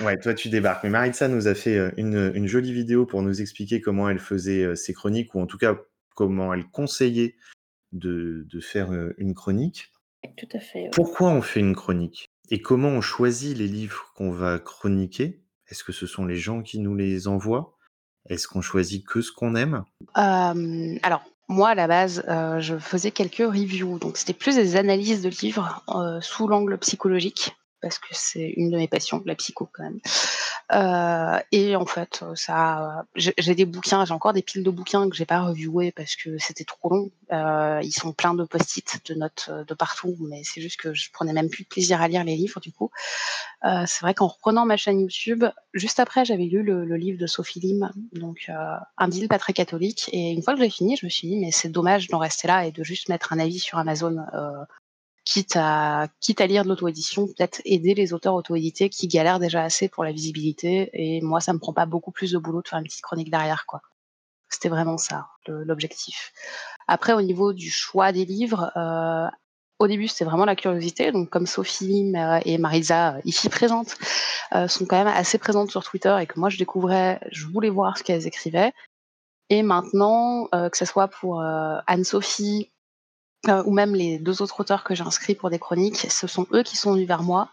Ouais, toi, tu débarques. Mais Maritza nous a fait une, une jolie vidéo pour nous expliquer comment elle faisait ses chroniques, ou en tout cas comment elle conseillait de, faire une chronique. Tout à fait. Pourquoi on fait une chronique? Et comment on choisit les livres qu'on va chroniquer? Est-ce que ce sont les gens qui nous les envoient? Est-ce qu'on choisit que ce qu'on aime? Alors, moi, à la base, je faisais quelques reviews. Donc, c'était plus des analyses de livres sous l'angle psychologique, parce que c'est une de mes passions, la psycho quand même. Euh, et en fait, ça, j'ai des bouquins, j'ai encore des piles de bouquins que j'ai pas reviewés parce que c'était trop long. Euh, ils sont pleins de post-it, de notes euh, de partout, mais c'est juste que je prenais même plus de plaisir à lire les livres du coup. Euh, c'est vrai qu'en reprenant ma chaîne YouTube, juste après, j'avais lu le, le, livre de Sophie Lim, donc euh, un deal pas très catholique. Et une fois que j'ai fini, je me suis dit mais c'est dommage d'en rester là et de juste mettre un avis sur Amazon quitte à, quitte à lire de l'auto-édition, peut-être aider les auteurs auto-édités qui galèrent déjà assez pour la visibilité. Et moi, ça me prend pas beaucoup plus de boulot de faire une petite chronique derrière, quoi. C'était vraiment ça, l'objectif. Après, au niveau du choix des livres, euh, au début, c'était vraiment la curiosité. Donc, comme Sophie et Marisa, ici présentes, sont quand même assez présentes sur Twitter et que moi je découvrais, je voulais voir ce qu'elles écrivaient. Et maintenant, que ce soit pour Anne-Sophie ou même les deux autres auteurs que j'ai inscrits pour des chroniques, ce sont eux qui sont venus vers moi.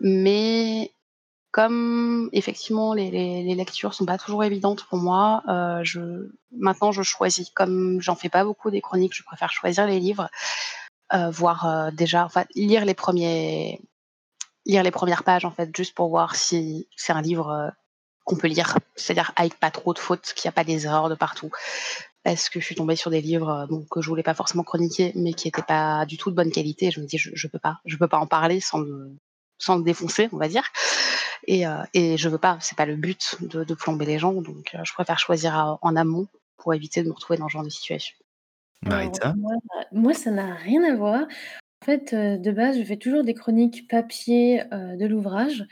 Mais comme effectivement les, les, les lectures sont pas toujours évidentes pour moi, je, maintenant je choisis. Comme j'en fais pas beaucoup des chroniques, je préfère choisir les livres. Euh, voir euh, déjà, lire les premières pages en fait, juste pour voir si c'est un livre euh, qu'on peut lire, c'est-à-dire avec pas trop de fautes, qu'il n'y a pas des erreurs de partout. Parce que je suis tombée sur des livres bon, que je voulais pas forcément chroniquer, mais qui n'étaient pas du tout de bonne qualité. je me dis, je, je peux pas, je peux pas en parler sans me, sans défoncer, on va dire. Et, euh, et je veux pas, c'est pas le but de, de plomber les gens, donc je préfère choisir en amont pour éviter de me retrouver dans ce genre de situation. Marita moi, ça n'a rien à voir. En fait, euh, de base, je fais toujours des chroniques papier, euh, de l'ouvrage.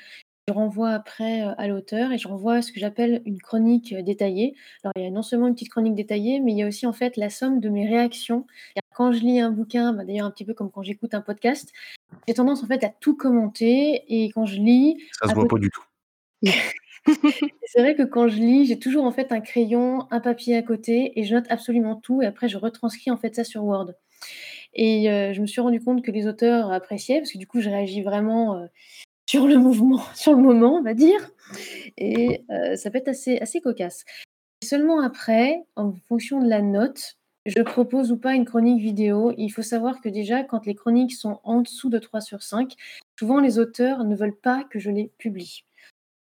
Je renvoie après, à l'auteur et je renvoie ce que j'appelle une chronique, détaillée. Alors il y a non seulement une petite chronique détaillée, mais il y a aussi en fait la somme de mes réactions. Quand je lis un bouquin, bah, d'ailleurs un petit peu comme quand j'écoute un podcast, j'ai tendance en fait à tout commenter et quand je lis, Ça se voit pas du tout. <laughs> C'est vrai que quand je lis, j'ai toujours en fait un crayon, un papier à côté et je note absolument tout et après je retranscris en fait ça sur Word. Et euh, je me suis rendu compte que les auteurs appréciaient parce que du coup je réagis vraiment, euh, sur le mouvement, <laughs> sur le moment, on va dire et euh, ça peut être assez assez cocasse. Seulement après, en fonction de la note, je propose ou pas une chronique vidéo. Il faut savoir que déjà quand les chroniques sont en dessous de 3 sur 5, souvent les auteurs ne veulent pas que je les publie.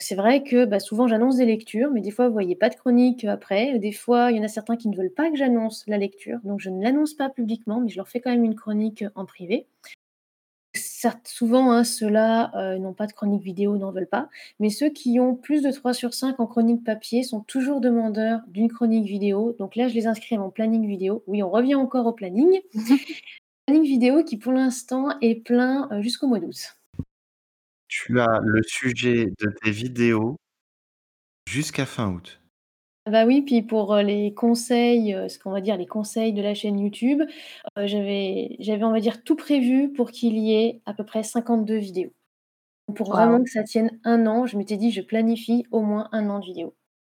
C'est vrai que, bah, souvent j'annonce des lectures, mais des fois vous voyez pas de chronique, après. Des fois, il y en a certains qui ne veulent pas que j'annonce la lecture, donc je ne l'annonce pas publiquement, mais je leur fais quand même une chronique, en privé. Certes, souvent, hein, ceux-là, euh, n'ont pas de chronique vidéo, n'en veulent pas, mais ceux qui ont plus de 3 sur 5 en chronique papier sont toujours demandeurs d'une chronique vidéo. Donc là, je les inscris en planning vidéo. Oui, on revient encore au planning. <laughs> Planning vidéo qui, pour l'instant, est plein, euh, jusqu'au mois d'août. Tu as le sujet de tes vidéos jusqu'à fin août? Bah oui, puis pour, heu, les conseils, heu, ce qu'on va dire les conseils de la chaîne YouTube, heu, j'avais j'avais on va dire tout prévu pour qu'il y ait à peu près 52 vidéos. Pour vraiment Waouh! que ça tienne 1 an, je m'étais dit: «Je planifie au moins 1 an de vidéos».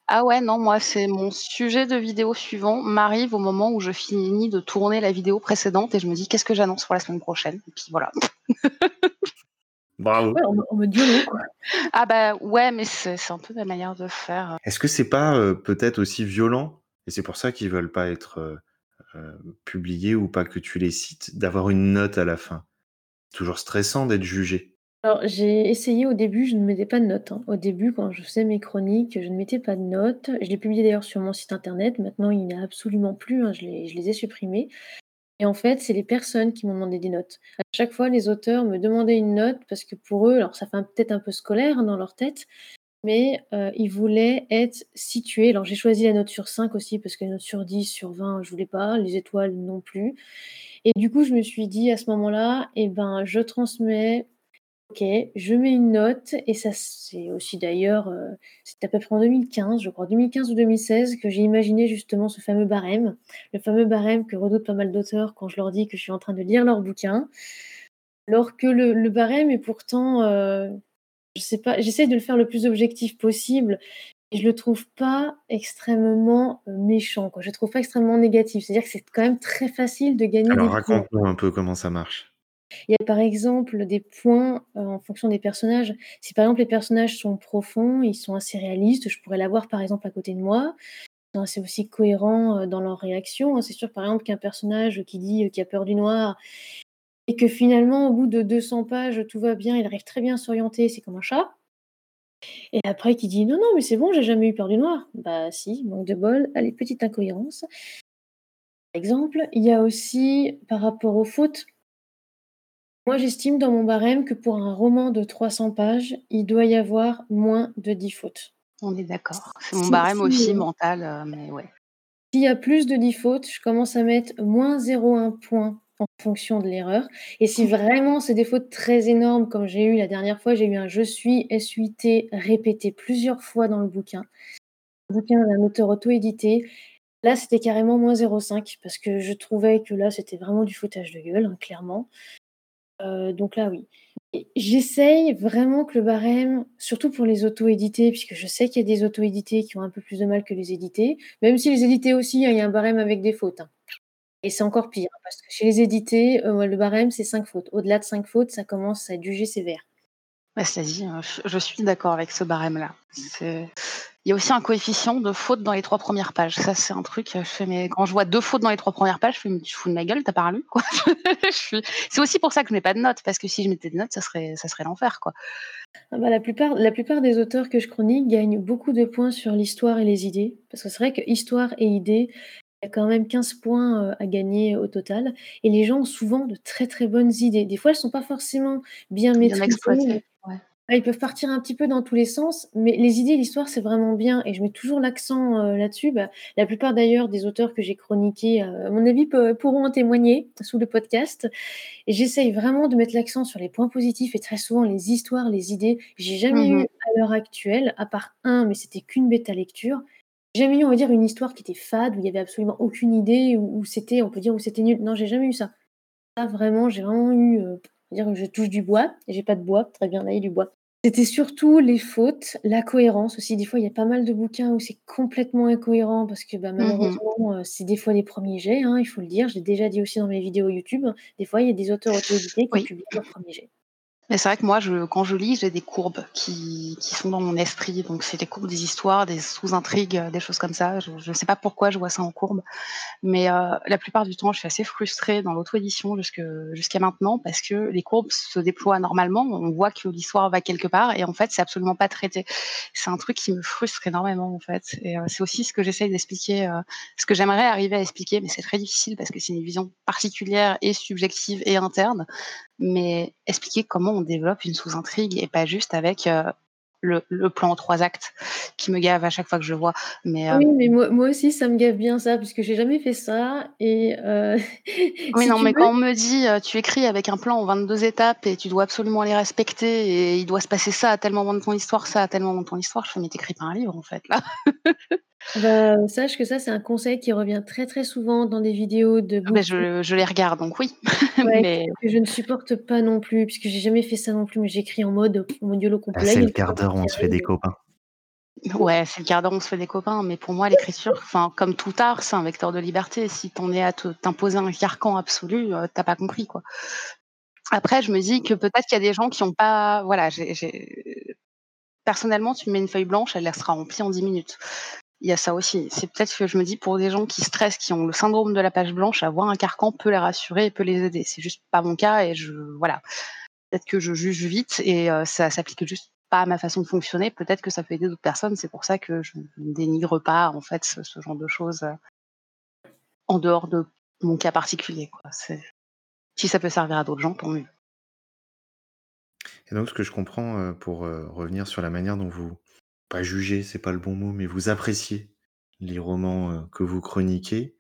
Ah ouais, non, moi, c'est mon sujet de vidéo suivant m'arrive au moment où je finis de tourner la vidéo précédente et je me dis: «Qu'est-ce que j'annonce pour la semaine prochaine?» et puis voilà. <laughs> Bravo. Ouais, mode YOLO, quoi. Ah bah, ouais, mais c'est un peu ma manière de faire. Est-ce que c'est pas, heu, peut-être aussi violent et c'est pour ça qu'ils veulent pas être, heu heu, publiés ou pas que tu les cites, d'avoir une note à la fin? Toujours stressant d'être jugé. Alors, j'ai essayé au début, je ne mettais pas de notes, hein. Au début, quand je faisais mes chroniques, je ne mettais pas de notes. Je les publiais d'ailleurs sur mon site internet. Maintenant, il n'y en a absolument plus, hein, je les je les ai supprimés et en fait, c'est les personnes qui m'ont demandé des notes. À chaque fois, les auteurs me demandaient une note parce que pour eux, alors ça fait peut-être un peu scolaire, hein, dans leur tête, mais heu, ils voulaient être situés. Alors j'ai choisi la note sur 5 aussi parce que la note sur 10, sur 20, je voulais pas, les étoiles non plus et du coup, je me suis dit à ce moment-là: «Et ben, je transmets, OK, je mets une note» et ça c'est aussi d'ailleurs, heu, c'était à peu près en 2015, je crois, 2015 ou 2016 que j'ai imaginé justement ce fameux barème. Le fameux barème que redoutent pas mal d'auteurs quand je leur dis que je suis en train de lire leur bouquin. Alors que le le barème est pourtant, heu, je sais pas, j'essaie de le faire le plus objectif possible et je le trouve pas extrêmement, heu, méchant, quoi. Je le trouve pas extrêmement négatif. C'est-à-dire que c'est quand même très facile de gagner Alors des points. raconte-nous un peu comment ça marche. Il y a par exemple des points, heu, en fonction des personnages. Si par exemple les personnages sont profonds, ils sont assez réalistes, je pourrais l'avoir par exemple à côté de moi. Sont aussi cohérents, heu, dans leurs réactions, hein. C'est sûr par exemple qu'un personnage qui dit, heu, qu'il a peur du noir et que finalement au bout de 200 pages, tout va bien, il arrive très bien à s'orienter, c'est comme un chat et après qui dit: «Non, non, mais c'est bon, j'ai jamais eu peur du noir». Bah si, manque de bol, allez, petite incohérence. Exemple, il y a aussi par rapport aux fautes moi, j'estime dans mon barème que pour un roman de 300 pages, il doit y avoir moins de 10 fautes. On est d'accord. C'est mon barème si, aussi heu mental, heu, mais ouais. s'il y a plus de 10 fautes, je commence à mettre -0,1 point en fonction de l'erreur et si vraiment c'est des fautes très énormes comme j'ai eu la dernière fois, j'ai eu un «je suis» S-U-I-T répété plusieurs fois dans le bouquin. Un bouquin d'un auteur auto-édité Là, c'était carrément moins 0,5 parce que je trouvais que là, c'était vraiment du foutage de gueule, hein, clairement. Euh, donc là, oui. J'essaye vraiment que le barème, surtout pour les auto-édités, puisque je sais qu'il y a des auto-édités qui ont un peu plus de mal que les édités, même si les édités aussi, hein, il y a un barème avec des fautes. Hein. Et c'est encore pire, parce que chez les édités, euh, le barème, c'est 5 fautes. Au-delà de 5 fautes, ça commence à être jugé sévère. Bah, hein, je suis d'accord avec ce barème-là. Il y a aussi un coefficient de fautes dans les trois premières pages. Ça, c'est un truc, je fais, mais quand je vois deux fautes dans les trois premières pages, je fais, mais tu fous de ma gueule, t'as pas lu, quoi. <laughs> C'est aussi pour ça que je mets pas de notes, parce que si je mettais de notes, ça serait, ça serait l'enfer, quoi. Ah bah, la, plupart, la plupart des auteurs que je chronique gagnent beaucoup de points sur l'histoire et les idées. Parce que c'est vrai que histoire et idées, il y a quand même 15 points euh, à gagner au total. Et les gens ont souvent de très très bonnes idées. Des fois, elles ne sont pas forcément bien maîtrisées. Ils peuvent partir un petit peu dans tous les sens, mais les idées, l'histoire, c'est vraiment bien. Et je mets toujours l'accent euh, là-dessus. Bah, la plupart d'ailleurs des auteurs que j'ai chroniqués, euh, à mon avis, pourront en témoigner sous le podcast. Et j'essaye vraiment de mettre l'accent sur les points positifs et très souvent les histoires, les idées. J'ai jamais mmh eu à l'heure actuelle, à part un, mais c'était qu'une bêta lecture, j'ai jamais eu, on va dire, une histoire qui était fade, où il y avait absolument aucune idée, où, c'était, on peut dire, où c'était nul. Non, j'ai jamais eu ça. Ça, vraiment, j'ai vraiment eu, euh, dire je touche du bois, et j'ai pas de bois, très bien, là, il y a du bois. C'était surtout les fautes, la cohérence aussi. Des fois, il y a pas mal de bouquins où c'est complètement incohérent parce que bah, mmh malheureusement, euh, c'est des fois les premiers jets, hein, il faut le dire. Je l'ai déjà dit aussi dans mes vidéos YouTube. Des fois, il y a des auteurs auto-édités qui publient leurs premiers jets. Mais c'est vrai que moi, je, quand je lis, j'ai des courbes qui, qui sont dans mon esprit. Donc, c'est des courbes des histoires, des sous-intrigues, des choses comme ça. Je ne sais pas pourquoi je vois ça en courbe. Mais euh, la plupart du temps, je suis assez frustrée dans l'auto-édition jusqu'à maintenant parce que les courbes se déploient normalement. On voit que l'histoire va quelque part et en fait, c'est absolument pas traité. C'est un truc qui me frustre énormément en fait. Et euh, c'est aussi ce que j'essaye d'expliquer, euh, ce que j'aimerais arriver à expliquer, mais c'est très difficile parce que c'est une vision particulière et subjective et interne mais expliquer comment on développe une sous-intrigue et pas juste avec euh, le, le, plan en trois actes qui me gave à chaque fois que je vois. Mais, euh, oui, mais moi, moi, aussi, ça me gave bien ça, puisque j'ai jamais fait ça. Et euh, <laughs> oui, non, mais quand on me dit tu écris avec un plan en 22 étapes et tu dois absolument les respecter et il doit se passer ça à tel moment de ton histoire, ça à tel moment de ton histoire, je fais mais t'écris pas un livre en fait là. <laughs> Bah, sache que ça, c'est un conseil qui revient très, très souvent dans des vidéos de ah bah, je je les regarde donc oui. <laughs> Mais que je ne supporte pas non plus, puisque j'ai jamais fait ça non plus, mais j'écris en mode mondiolo Ah, c'est le quart d'heure on se fait des copains. Ouais, c'est le quart d'heure où on se fait des copains, mais pour moi l'écriture, comme tout art, c'est un vecteur de liberté. Si tu es à t'imposer un carcan absolu, euh, tu pas compris quoi. Après, je me dis que peut-être qu'il y a des gens qui ont pas voilà, personnellement, tu me mets une feuille blanche, elle sera remplie en 10 minutes il y a ça aussi. C'est peut-être que je me dis pour des gens qui stressent, qui ont le syndrome de la page blanche, avoir un carcan peut les rassurer et peut les aider. C'est juste pas mon cas et je voilà. Peut-être que je juge vite et euh, ça s'applique juste pas à ma façon de fonctionner. Peut-être que ça peut aider d'autres personnes. C'est pour ça que je ne dénigre pas en fait ce, genre de choses euh, en dehors de mon cas particulier. Si ça peut servir à d'autres gens, tant mieux. Et donc, ce que je comprends, euh, pour revenir sur la manière dont vous pas juger, c'est pas le bon mot, mais vous appréciez les romans euh, que vous chroniquez.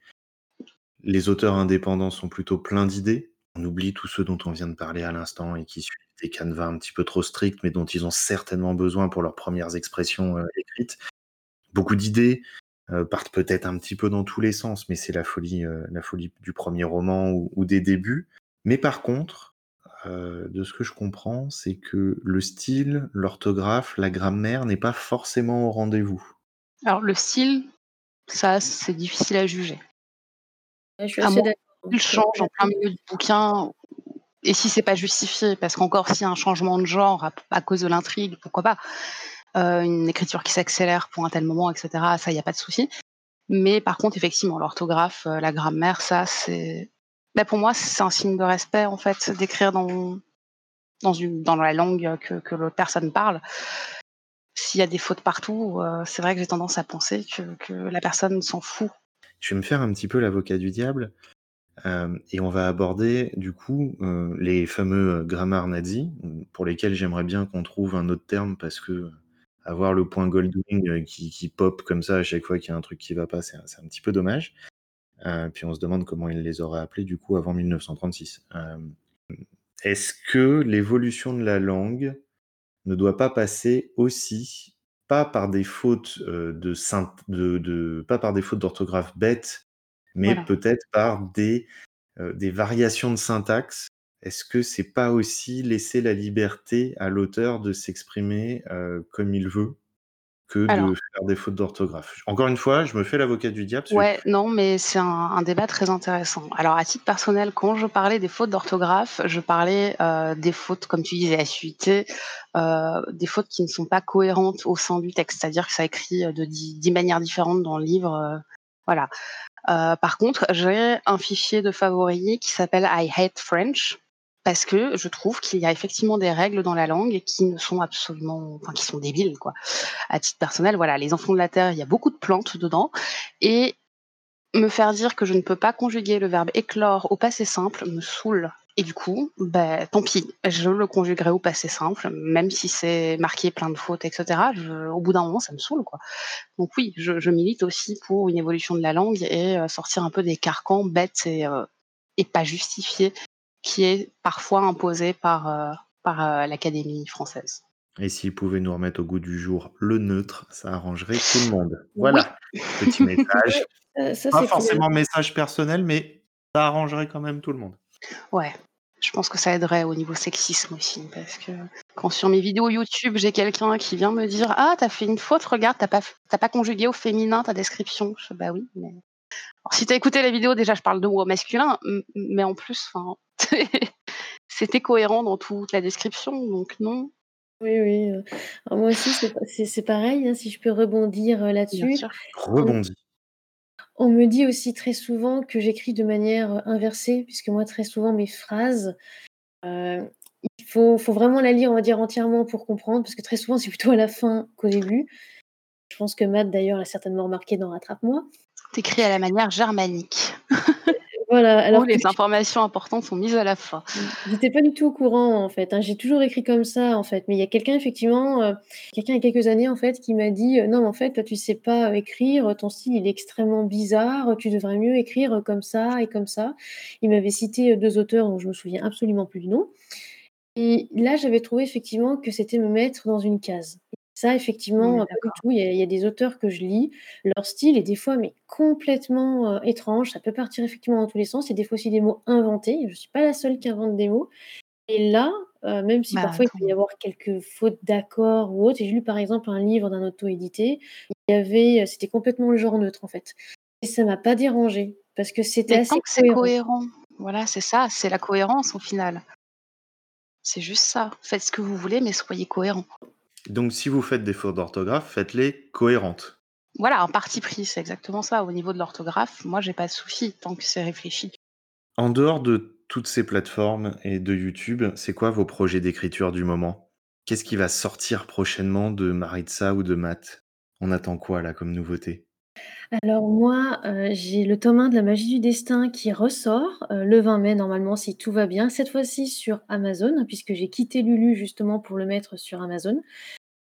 Les auteurs indépendants sont plutôt pleins d'idées. On oublie tous ceux dont on vient de parler à l'instant et qui suivent des canevas un petit peu trop stricts, mais dont ils ont certainement besoin pour leurs premières expressions euh, écrites. Beaucoup d'idées euh, partent peut-être un petit peu dans tous les sens, mais c'est la folie, la folie du premier roman ou des débuts. Mais par contre, euh, de ce que je comprends, c'est que le style, l'orthographe, la grammaire n'est pas forcément au rendez-vous. Alors le style, ça, c'est difficile à juger. je suis assez. Il change en plein milieu du bouquin, et si c'est pas justifié, parce qu'encore a un changement de genre à, cause de l'intrigue, pourquoi pas euh, Une écriture qui s'accélère pour un tel moment, etc. Ça, il n'y a pas de souci. Mais par contre, effectivement, l'orthographe, euh, la grammaire, ça, c'est bah, pour moi, c'est un signe de respect, en fait, d'écrire dans la langue que, que l'autre personne parle. S'il y a des fautes partout, euh, c'est vrai que j'ai tendance à penser que, que la personne s'en fout. Je vais me faire un petit peu l'avocat du diable. Euh, et on va aborder du coup euh, les fameux grammars nazis, pour lesquels j'aimerais bien qu'on trouve un autre terme parce que avoir le point Goldwing qui, pop comme ça à chaque fois qu'il y a un truc qui va pas, c'est un petit peu dommage. Euh, puis on se demande comment il les aurait appelés du coup avant 1936. Euh, est-ce que l'évolution de la langue ne doit pas passer aussi pas par des fautes, de pas par des fautes d'orthographe bêtes, mais peut-être par des, des variations de syntaxe. Est-ce que c'est pas aussi laisser la liberté à l'auteur de s'exprimer, comme il veut, que de faire des fautes d'orthographe? Encore une fois, je me fais l'avocat du diable Ouais, non, mais c'est un débat très intéressant. Alors à titre personnel, quand je parlais des fautes d'orthographe, je parlais, des fautes, comme tu disais, SUT, des fautes qui ne sont pas cohérentes au sein du texte. C'est-à-dire que ça écrit, de dix manières différentes dans le livre, voilà. Par contre, j'ai un fichier de favoris qui s'appelle I hate French parce que je trouve qu'il y a effectivement des règles dans la langue qui ne sont absolument, enfin qui sont débiles quoi. À titre personnel, voilà, les enfants de la terre, il y a beaucoup de plantes dedans et me faire dire que je ne peux pas conjuguer le verbe éclore au passé simple me saoule. Et du coup, bah, tant pis, je le conjuguerai au passé simple, même si c'est marqué plein de fautes, etc. au bout d'un moment, ça me saoule, quoi. Donc oui, je, milite aussi pour une évolution de la langue et euh, sortir un peu des carcans bêtes et, euh, et pas justifiés qui est parfois imposé par, euh, par euh, l'Académie française. Et s'ils pouvaient nous remettre au goût du jour le neutre, ça arrangerait tout le monde. Voilà, petit <laughs> message. Euh, pas forcément message personnel, mais ça arrangerait quand même tout le monde. Ouais, je pense que ça aiderait au niveau sexisme aussi, parce que quand sur mes vidéos YouTube, j'ai quelqu'un qui vient me dire Ah, t'as fait une faute, regarde, t'as pas, pas conjugué au féminin ta description. Je bah oui, mais. Alors, si t'as écouté la vidéo, déjà, je parle de mots au masculin, mais en plus, <laughs> c'était cohérent dans toute la description, donc non. Oui, oui. Euh, moi aussi, c'est pareil, hein, si je peux rebondir euh, là-dessus. Rebondis. On me dit aussi très souvent que j'écris de manière euh, inversée, puisque moi, très souvent, mes phrases, il faut, faut vraiment la lire, on va dire, entièrement pour comprendre, parce que très souvent, c'est plutôt à la fin qu'au début. Je pense que Matt, d'ailleurs, l'a certainement remarqué dans Rattrape-moi. T'écris à la manière germanique. <laughs> Voilà, alors les informations importantes sont mises à la fin. J'étais pas du tout au courant en fait, hein. J'ai toujours écrit comme ça en fait, mais il y a quelqu'un effectivement, euh, quelqu'un il y a quelques années en fait qui m'a dit, euh, «Non mais en fait toi tu sais pas, écrire, ton style il est extrêmement bizarre, tu devrais mieux écrire, comme ça et comme ça». Il m'avait cité, deux auteurs dont je me souviens absolument plus du nom et là j'avais trouvé effectivement que c'était me mettre dans une case ça, effectivement, tout. Il y a des auteurs que je lis, leur style est des fois, mais complètement, étrange. Ça peut partir effectivement dans tous les sens. A des fois aussi des mots inventés. Je ne suis pas la seule qui invente des mots et là, même si bah, parfois il peut y avoir quelques fautes d'accord ou autre, j'ai lu par exemple un livre d'un auto-édité, il y avait, c'était complètement le genre neutre en fait et ça m'a pas dérangé parce que c'était assez c'est cohérent. Voilà, c'est ça, c'est la cohérence au final. C'est juste ça. Faites ce que vous voulez, mais soyez cohérent. Donc, si vous faites des fautes d'orthographe, faites-les cohérentes. Voilà, un parti pris, c'est exactement ça. Au niveau de l'orthographe, moi, j'ai pas de souci tant que c'est réfléchi. En dehors de toutes ces plateformes et de YouTube, c'est quoi vos projets d'écriture du moment? Qu'est-ce qui va sortir prochainement de Maritza ou de Matt? On attend quoi là comme nouveauté? Alors moi, euh, j'ai le tome 1 de La magie du destin qui ressort euh, le 20 mai normalement si tout va bien. Cette fois-ci sur Amazon, puisque j'ai quitté Lulu justement pour le mettre sur Amazon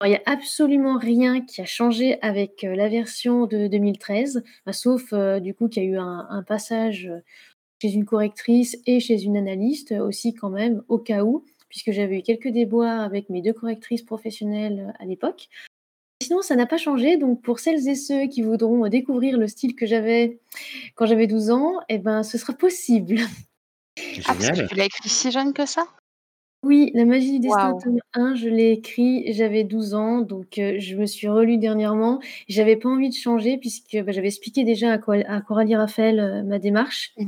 il n'y a absolument rien qui a changé avec la version de 2013, bah, sauf du coup qu'il y a eu un, passage chez une correctrice et chez une analyste aussi quand même, au cas où, puisque j'avais eu quelques déboires avec mes deux correctrices professionnelles à l'époque. Sinon, ça n'a pas changé. Donc, pour celles et ceux qui voudront découvrir le style que j'avais quand j'avais 12 ans, eh ben, ce sera possible. Ah, parce que tu l'as écrit si jeune que ça? Oui, La magie du destin, tome 1, je l'ai écrit, j'avais 12 ans, donc je me suis relue dernièrement. J'avais pas envie de changer puisque, bah, j'avais expliqué déjà à Coralie Raphaël, ma démarche. Mmh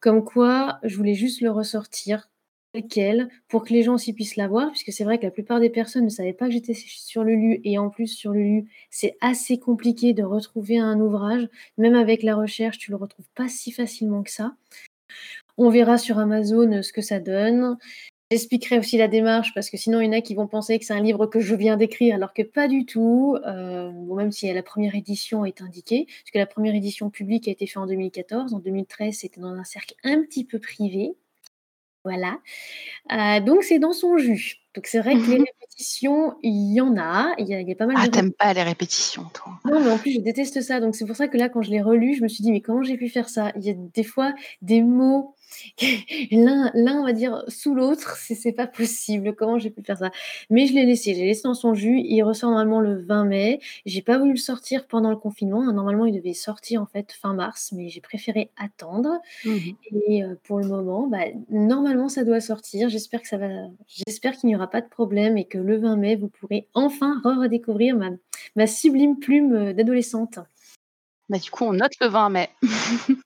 comme quoi, je voulais juste le ressortir pour que les gens aussi puissent l'avoir, puisque c'est vrai que la plupart des personnes ne savaient pas que j'étais sur Lulu et en plus sur Lulu, c'est assez compliqué de retrouver un ouvrage. Même avec la recherche, tu le retrouves pas si facilement que ça. On verra sur Amazon, ce que ça donne. J'expliquerai aussi la démarche parce que sinon il y en a qui vont penser que c'est un livre que je viens d'écrire alors que pas du tout, euh, même si la première édition est indiquée, parce que la première édition publique a été faite en 2014, en 2013 c'était dans un cercle un petit peu privé. Voilà. Euh, donc c'est dans son jus. Donc c'est vrai que les <laughs> répétitions, il y en a, il y a il y a pas mal Ah, de rép pas les répétitions, toi? non, mais en plus, je déteste ça, donc c'est pour ça que là, quand je l'ai relu, je me suis dit: «Mais comment j'ai pu faire ça?» il y a des fois des mots <laughs> l'un l'un, on va dire, sous l'autre, c'est c'est pas possible. Comment j'ai pu faire ça? Mais je l'ai laissé, j'ai laissé dans son jus. Il ressort normalement le 20 mai. J'ai pas voulu le sortir pendant le confinement. Normalement, il devait sortir, en fait, fin mars, mais j'ai préféré attendre Mmh et heu, pour le moment, bah, normalement, ça doit sortir. J'espère que ça va j'espère qu'il n'y aura pas de problème et que le 20 mai, vous pourrez enfin re-redécouvrir ma ma sublime plume, heu, d'adolescente. Bah, du coup, on note le 20 mai. <laughs>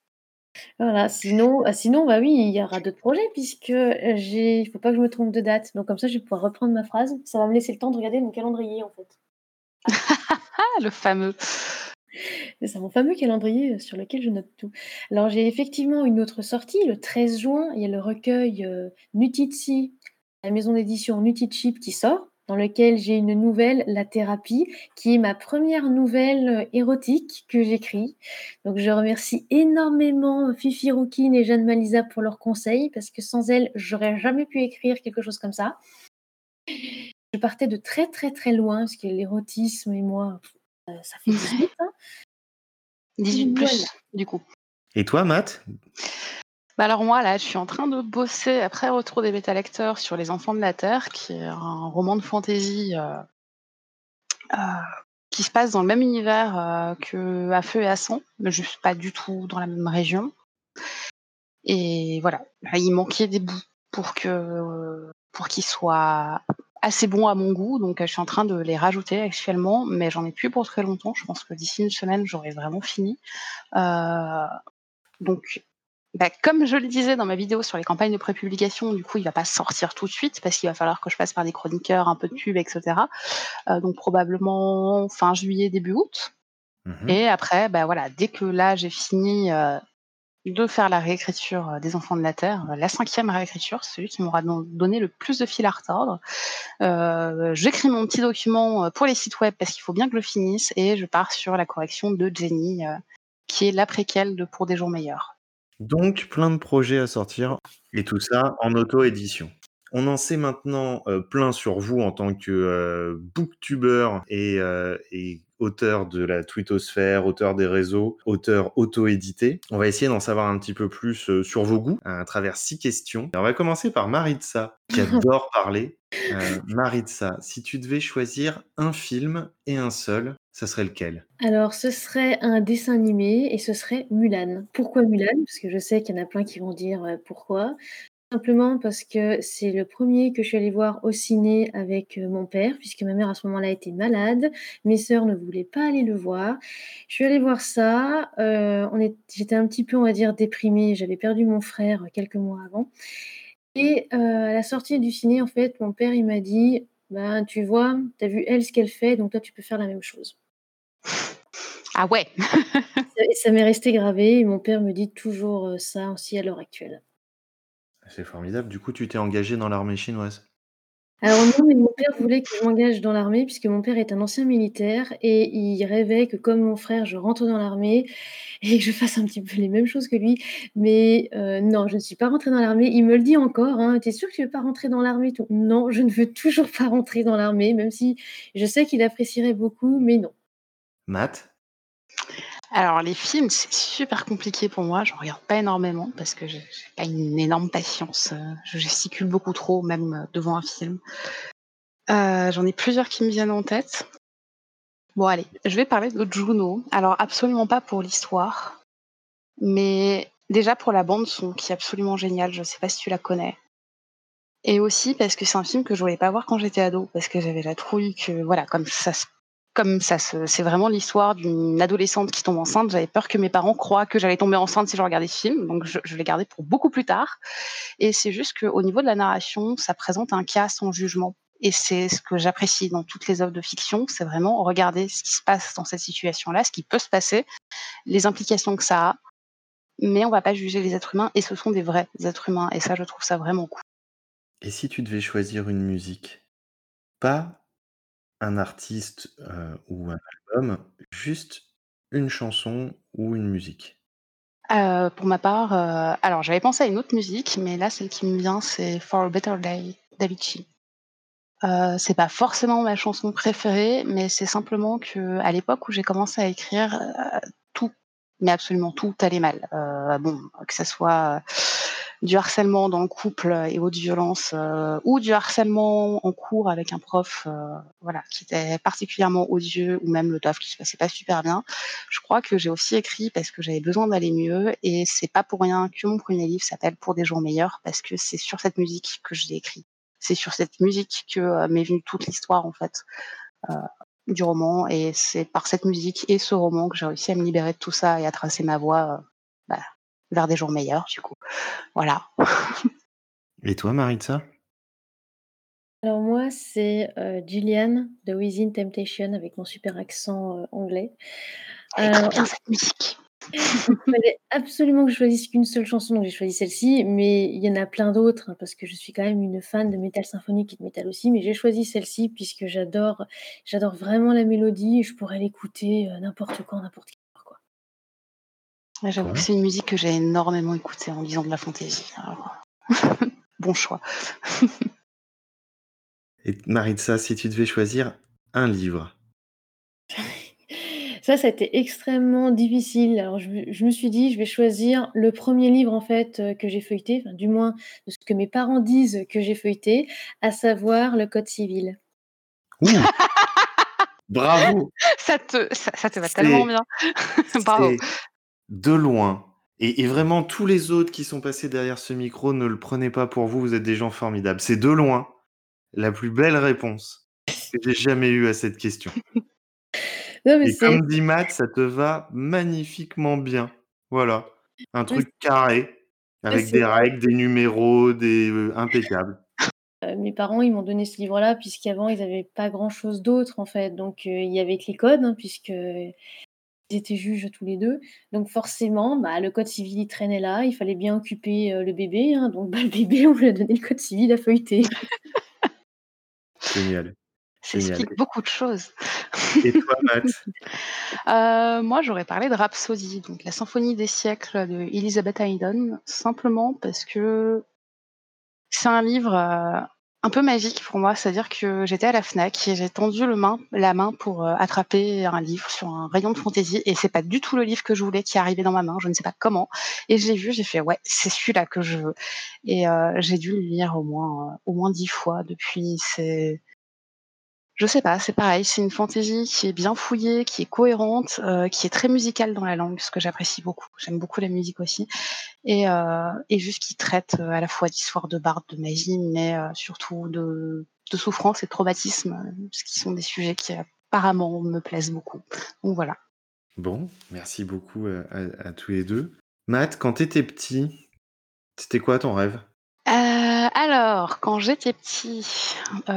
Voilà, sinon ah sinon, bah, oui, il y aura d'autres projets puisque, heu, j'ai il faut pas que je me trompe de date, donc comme ça, je vais pouvoir reprendre ma phrase. Ça va me laisser le temps de regarder mon calendrier, en fait. <laughs> Le fameux. C'est mon fameux calendrier, heu, sur lequel je note tout. Alors j'ai effectivement une autre sortie le 13 juin, il y a le recueil, heu, Nutitsi, la maison d'édition Nutitchip qui sort, dans lequel j'ai une nouvelle, La thérapie, qui est ma première nouvelle, heu, érotique que j'écris. Donc je remercie énormément Fifi Rouquine et Jeanne Malisa pour leurs conseils, parce que sans elles, j'aurais jamais pu écrire quelque chose comme ça. Je partais de très, très, très loin parce que l'érotisme et moi, ça fait 18, hein. 18 Voilà. du coup. Et toi, Matt? Bah, alors moi, là, je suis en train de bosser après Retour des bêta lecteurs sur Les Enfants de la Terre, qui est un roman de fantasy, heu heu, qui se passe dans le même univers, heu, que À feu et à sang, mais juste pas du tout dans la même région. Et voilà, là, il manquait des bouts pour que pour qu'il soit assez bon à mon goût, donc je suis en train de les rajouter actuellement, mais j'en ai plus pour très longtemps. Je pense que d'ici une semaine, j'aurai vraiment fini. Donc bah, comme je le disais dans ma vidéo sur les campagnes de prépublication, du coup, il va pas sortir tout de suite parce qu'il va falloir que je passe par des chroniqueurs, un peu de pub, et cetera. Heu, donc probablement fin juillet, début août. Mmh Et après, bah, voilà, dès que là, j'ai fini, heu, de faire la réécriture, heu, des Enfants de la Terre, la 5e réécriture, celui qui m'aura don donné le plus de fil à retordre, j'écris mon petit document, pour les sites web parce qu'il faut bien que je le finisse et je pars sur la correction de Jenny, qui est la préquelle de Pour des jours meilleurs. Donc plein de projets à sortir et tout ça en auto-édition. On en sait maintenant, heu, plein sur vous en tant que, heu, booktubeur et heu et auteur de la twittosphère, auteur des réseaux, auteur auto-édité. On va essayer d'en savoir un petit peu plus, sur vos goûts à travers 6 questions. On va commencer par Maritza qui adore <laughs> parler. Maritza, si tu devais choisir un film et un seul, ça serait lequel? Alors ce serait un dessin animé et ce serait Mulan. Pourquoi Mulan? Parce que je sais qu'il y en a plein qui vont dire, heu: «Pourquoi?» simplement parce que c'est le 1er que je suis allée voir au ciné avec, heu, mon père, puisque ma mère à ce moment-là était malade. Mes sœurs ne voulaient pas aller le voir. Je suis allée voir ça, est j'étais un petit peu, on va dire, déprimée. J'avais perdu mon frère, quelques mois avant et à la sortie du ciné, en fait, mon père, il m'a dit: «Ben, tu vois, tu as vu elle ce qu'elle fait, donc toi tu peux faire la même chose». Ah ouais! Ça <laughs> et ça m'est resté gravé et mon père me dit toujours, heu, ça aussi à l'heure actuelle. C'est formidable. Du coup, tu t'es engagée dans l'armée chinoise? Alors non, mais mon père voulait que je m'engage dans l'armée puisque mon père est un ancien militaire et il rêvait que comme mon frère, je rentre dans l'armée et que je fasse un petit peu les mêmes choses que lui. Mais heu, non, je ne suis pas rentrée dans l'armée. Il me le dit encore, hein: «Tu es sûre que tu veux pas rentrer dans l'armée et tout?» non, je ne veux toujours pas rentrer dans l'armée, même si je sais qu'il apprécierait beaucoup, mais non. Matt? Alors les films, c'est super compliqué pour moi, j'en regarde pas énormément parce que j'ai pas une énorme patience, heu, je gesticule beaucoup trop même, heu, devant un film. Heu, j'en ai plusieurs qui me viennent en tête. Bon allez, je vais parler de Juno. Alors absolument pas pour l'histoire, mais déjà pour la bande son qui est absolument géniale, je sais pas si tu la connais? Et aussi parce que c'est un film que je voulais pas voir quand j'étais ado, parce que j'avais la trouille que voilà, comme ça se comme ça c'est vraiment l'histoire d'une adolescente qui tombe enceinte, j'avais peur que mes parents croient que j'allais tomber enceinte si je regardais ce film, donc je l'ai gardé pour beaucoup plus tard. Et c'est juste qu'au niveau de la narration, ça présente un cas sans jugement. Et c'est ce que j'apprécie dans toutes les œuvres de fiction, c'est vraiment regarder ce qui se passe dans cette situation-là, ce qui peut se passer, les implications que ça a, mais on va pas juger les êtres humains et ce sont des vrais êtres humains. Et ça, je trouve ça vraiment cool. Et si tu devais choisir une musique? Pas un artiste, ou un album, juste une chanson ou une musique? Pour ma part, alors j'avais pensé à une autre musique, mais là, celle qui me vient, c'est For a Better Day d'Avicii. C'est pas forcément ma chanson préférée, mais c'est simplement qu'à l'époque où j'ai commencé à écrire, tout, mais absolument tout allait mal. Heu, bon, que ça soit, du harcèlement dans le couple et autres violences, heu, ou du harcèlement en cours avec un prof, heu, voilà, qui était particulièrement odieux ou même le taf qui se passait pas super bien. Je crois que j'ai aussi écrit parce que j'avais besoin d'aller mieux et c'est pas pour rien que mon premier livre s'appelle Pour des jours meilleurs parce que c'est sur cette musique que je l'ai écrit. C'est sur cette musique que, heu, m'est venue toute l'histoire en fait, heu, du roman et c'est par cette musique et ce roman que j'ai réussi à me libérer de tout ça et à tracer ma voie, heu, bah, vers des jours meilleurs du coup. Voilà. <laughs> Et toi, Maritza? Alors moi, c'est, heu, Gillian de Within Temptation avec mon super accent, heu, anglais. Elle est trop Heu, bien cette musique. Il fallait absolument que je choisisse qu'une seule chanson, donc j'ai choisi celle-ci, mais il y en a plein d'autres, hein, parce que je suis quand même une fan de métal symphonique et de métal aussi, mais j'ai choisi celle-ci puisque j'adore j'adore vraiment la mélodie et je pourrais l'écouter, heu, n'importe quand, n'importe quelle heure, quoi. Ouais, j'avoue que c'est une musique que j'ai énormément écoutée en lisant de la fantaisie, alors <laughs> bon choix. Et Maritza, si tu devais choisir un livre? Ça, ça a été extrêmement difficile. Alors je me je me suis dit: «Je vais choisir le 1er livre en fait, heu, que j'ai feuilleté», enfin du moins de ce que mes parents disent que j'ai feuilleté, à savoir le Code civil. Ouh! <laughs> Bravo! Ça te ça ça te va tellement bien. <laughs> Bravo. de loin et et vraiment tous les autres qui sont passés derrière ce micro, ne le prenez pas pour vous, vous êtes des gens formidables. C'est de loin la plus belle réponse que j'ai jamais eue à cette question. <laughs> Non mais Et comme dit Matt, ça te va magnifiquement bien. Voilà, un truc carré, avec des règles, des numéros, des heu, impeccable. Heu, <laughs> mes parents, ils m'ont donné ce livre-là puisqu'avant ils avaient pas grand-chose d'autre en fait, donc heu, il y avait que les codes, hein, puisqu'ils étaient juges tous les 2. Donc forcément, bah, le code civil, il traînait là, il fallait bien occuper, le bébé, hein, donc bah, le bébé, <laughs> on lui a donné le code civil à feuilleter. Génial, Ça génial. explique beaucoup de choses. Et toi, <laughs> Matt? Heu, moi, j'aurais parlé de Rhapsody, donc la symphonie des siècles de Elizabeth Haydn, simplement parce que c'est un livre, heu, un peu magique pour moi. C'est-à-dire que j'étais à la Fnac et j'ai tendu le main la main pour, heu, attraper un livre sur un rayon de fantaisie et c'est pas du tout le livre que je voulais qui est arrivé dans ma main, je ne sais pas comment et je l'ai vu, j'ai fait: «Ouais, c'est celui-là que je veux» et j'ai dû le lire au moins, au moins 10 fois depuis. C'est je sais pas, c'est pareil, c'est une fantaisie qui est bien fouillée, qui est cohérente, heu, qui est très musicale dans la langue, ce que j'apprécie beaucoup. J'aime beaucoup la musique aussi et et juste qui traite, heu, à la fois d'histoire de barde, de magie, mais surtout de souffrance et de traumatisme, ce qui sont des sujets qui apparemment me plaisent beaucoup. Donc voilà. Bon, merci beaucoup, à à tous les 2. Matt, quand tu étais petit, c'était quoi ton rêve? Alors quand j'étais petit, heu,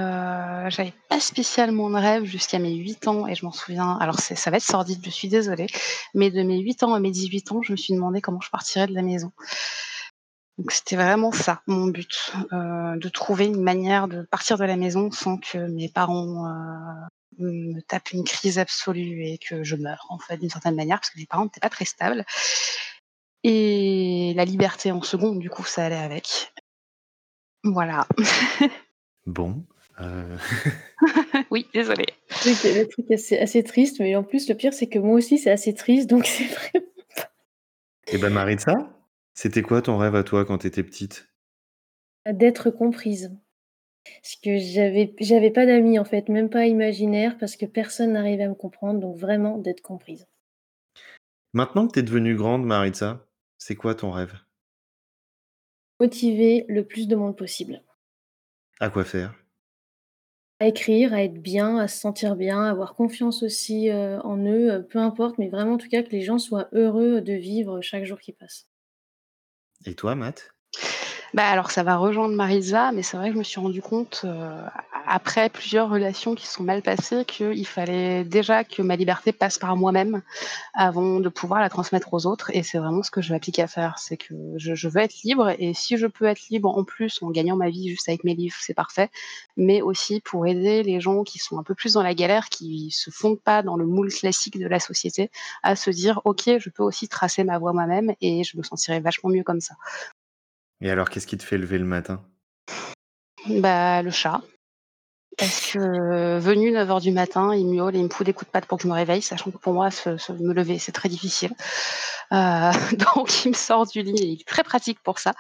j'avais pas spécialement de rêve jusqu'à mes 8 ans et je m'en souviens alors ça va être sordide, je suis désolée, mais de mes 8 ans à mes 18 ans, je me suis demandé comment je partirais de la maison. Donc c'était vraiment ça, mon but, heu, de trouver une manière de partir de la maison sans que mes parents, heu, me tapent une crise absolue et que je meure, en fait, d'une certaine manière, parce que mes parents n'étaient pas très stables et la liberté en second, du coup, ça allait avec. Voilà. Bon, heu <laughs> Oui, c'est le truc assez assez triste, mais en plus, le pire, c'est que moi aussi, c'est assez triste, donc c'est vraiment pas Et bah, Maritza, c'était quoi ton rêve à toi quand tu étais petite? D'être comprise. Parce que j'avais j'avais pas d'amis, en fait, même pas imaginaires, parce que personne n'arrivait à me comprendre, donc vraiment d'être comprise. Maintenant que tu es devenue grande, Maritza, c'est quoi ton rêve? Motiver le plus de monde possible. À quoi faire? À écrire, à être bien, à se sentir bien, à avoir confiance aussi, heu, en eux, heu, peu importe, mais vraiment en tout cas que les gens soient heureux de vivre chaque jour qui passe. Et toi, Matt? Bah, alors ça va rejoindre Maritza, mais c'est vrai que je me suis rendu compte, heu, après plusieurs relations qui sont mal passées, qu'il fallait déjà que ma liberté passe par moi-même, avant de pouvoir la transmettre aux autres et c'est vraiment ce que je m'applique à faire. C'est que je je veux être libre et si je peux être libre en plus en gagnant ma vie juste avec mes livres, c'est parfait, mais aussi pour aider les gens qui sont un peu plus dans la galère, qui se fondent pas dans le moule classique de la société, à se dire: «OK, je peux aussi tracer ma voie moi-même et je me sentirai vachement mieux comme ça». Et alors, qu'est-ce qui te fait lever le matin? Bah, le chat. Parce que venu 9h du matin, il miaule et il me fout des coups de patte pour que je me réveille, sachant que pour moi, se, se- me lever, c'est très difficile. Euh, <laughs> donc, il me sort du lit il est très pratique pour ça.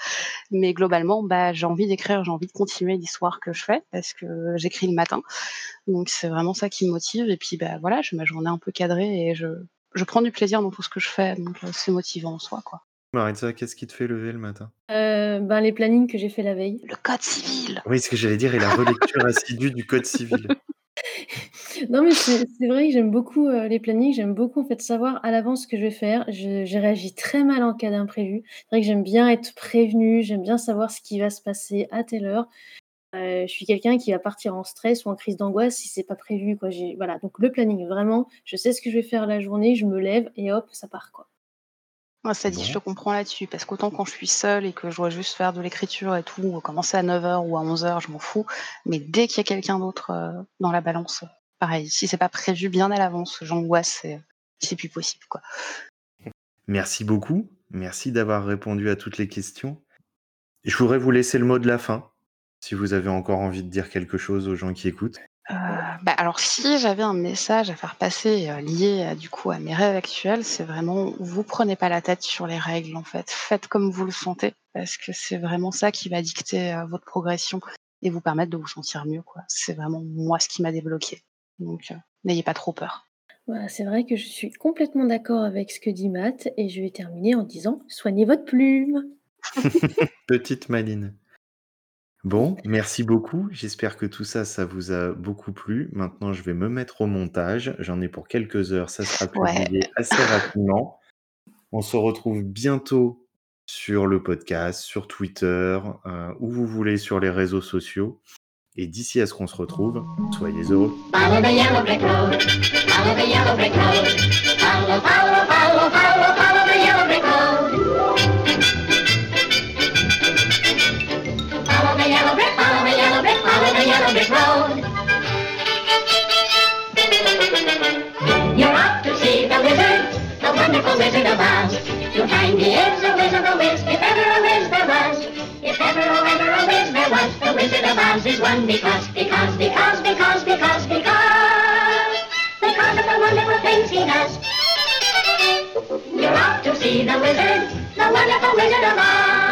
Mais globalement, bah, j'ai envie d'écrire, j'ai envie de continuer l'histoire que je fais parce que j'écris le matin. Donc, c'est vraiment ça qui me motive. Et puis, bah, voilà, j'ai ma journée un peu cadrée et je, je prends du plaisir dans tout ce que je fais. Donc, euh, c'est motivant en soi, quoi. Maritza, qu'est-ce qui te fait lever le matin? Euh, ben, les plannings que j'ai fait la veille. Le code civil. Oui, ce que j'allais dire, et la relecture <laughs> assidue du code civil. <laughs> Non, mais c'est vrai que j'aime beaucoup euh, les plannings, j'aime beaucoup en fait savoir à l'avance ce que je vais faire. Je, je réagis très mal en cas d'imprévu. C'est vrai que j'aime bien être prévenue, j'aime bien savoir ce qui va se passer à telle heure. Euh, je suis quelqu'un qui va partir en stress ou en crise d'angoisse si c'est pas prévu. Quoi. Voilà, donc le planning, vraiment, je sais ce que je vais faire la journée, je me lève et hop, ça part. Quoi. Ouais, ça dit, Bon. je te comprends là-dessus, parce qu'autant quand je suis seule et que je dois juste faire de l'écriture et tout, commencer à 9h ou à 11h, je m'en fous. Mais dès qu'il y a quelqu'un d'autre euh, dans la balance, pareil, si c'est pas prévu bien à l'avance, j'angoisse et c'est plus possible, quoi. Merci beaucoup. Merci d'avoir répondu à toutes les questions. Je voudrais vous laisser le mot de la fin, si vous avez encore envie de dire quelque chose aux gens qui écoutent. Euh, bah, alors si j'avais un message à faire passer euh, lié à, du coup à mes rêves actuels, c'est vraiment vous prenez pas la tête sur les règles en fait, faites comme vous le sentez parce que c'est vraiment ça qui va dicter euh, votre progression et vous permettre de vous sentir mieux quoi. C'est vraiment moi ce qui m'a débloqué. Donc euh, n'ayez pas trop peur. Voilà, c'est vrai que je suis complètement d'accord avec ce que dit Matt et je vais terminer en disant soignez votre plume. <laughs> Petite Maline. Bon, merci beaucoup. J'espère que tout ça, ça vous a beaucoup plu. Maintenant, je vais me mettre au montage. J'en ai pour quelques heures. Ça sera Ouais. publié assez rapidement. On se retrouve bientôt sur le podcast, sur Twitter, euh, où vous voulez, sur les réseaux sociaux. Et d'ici à ce qu'on se retrouve, soyez heureux. Follow the yellow brick road. Follow the yellow brick road. Follow, follow, follow, follow, follow the yellow brick road. You're off to see the wizard, the wonderful wizard of Oz. You'll find he is a wizard, a whiz, if ever a whiz there was. If ever, oh, ever a whiz there was, the Wizard of Oz is one because, because, because, because, because, because, because of the wonderful things he does. You're off to see the wizard, the wonderful Wizard of Oz.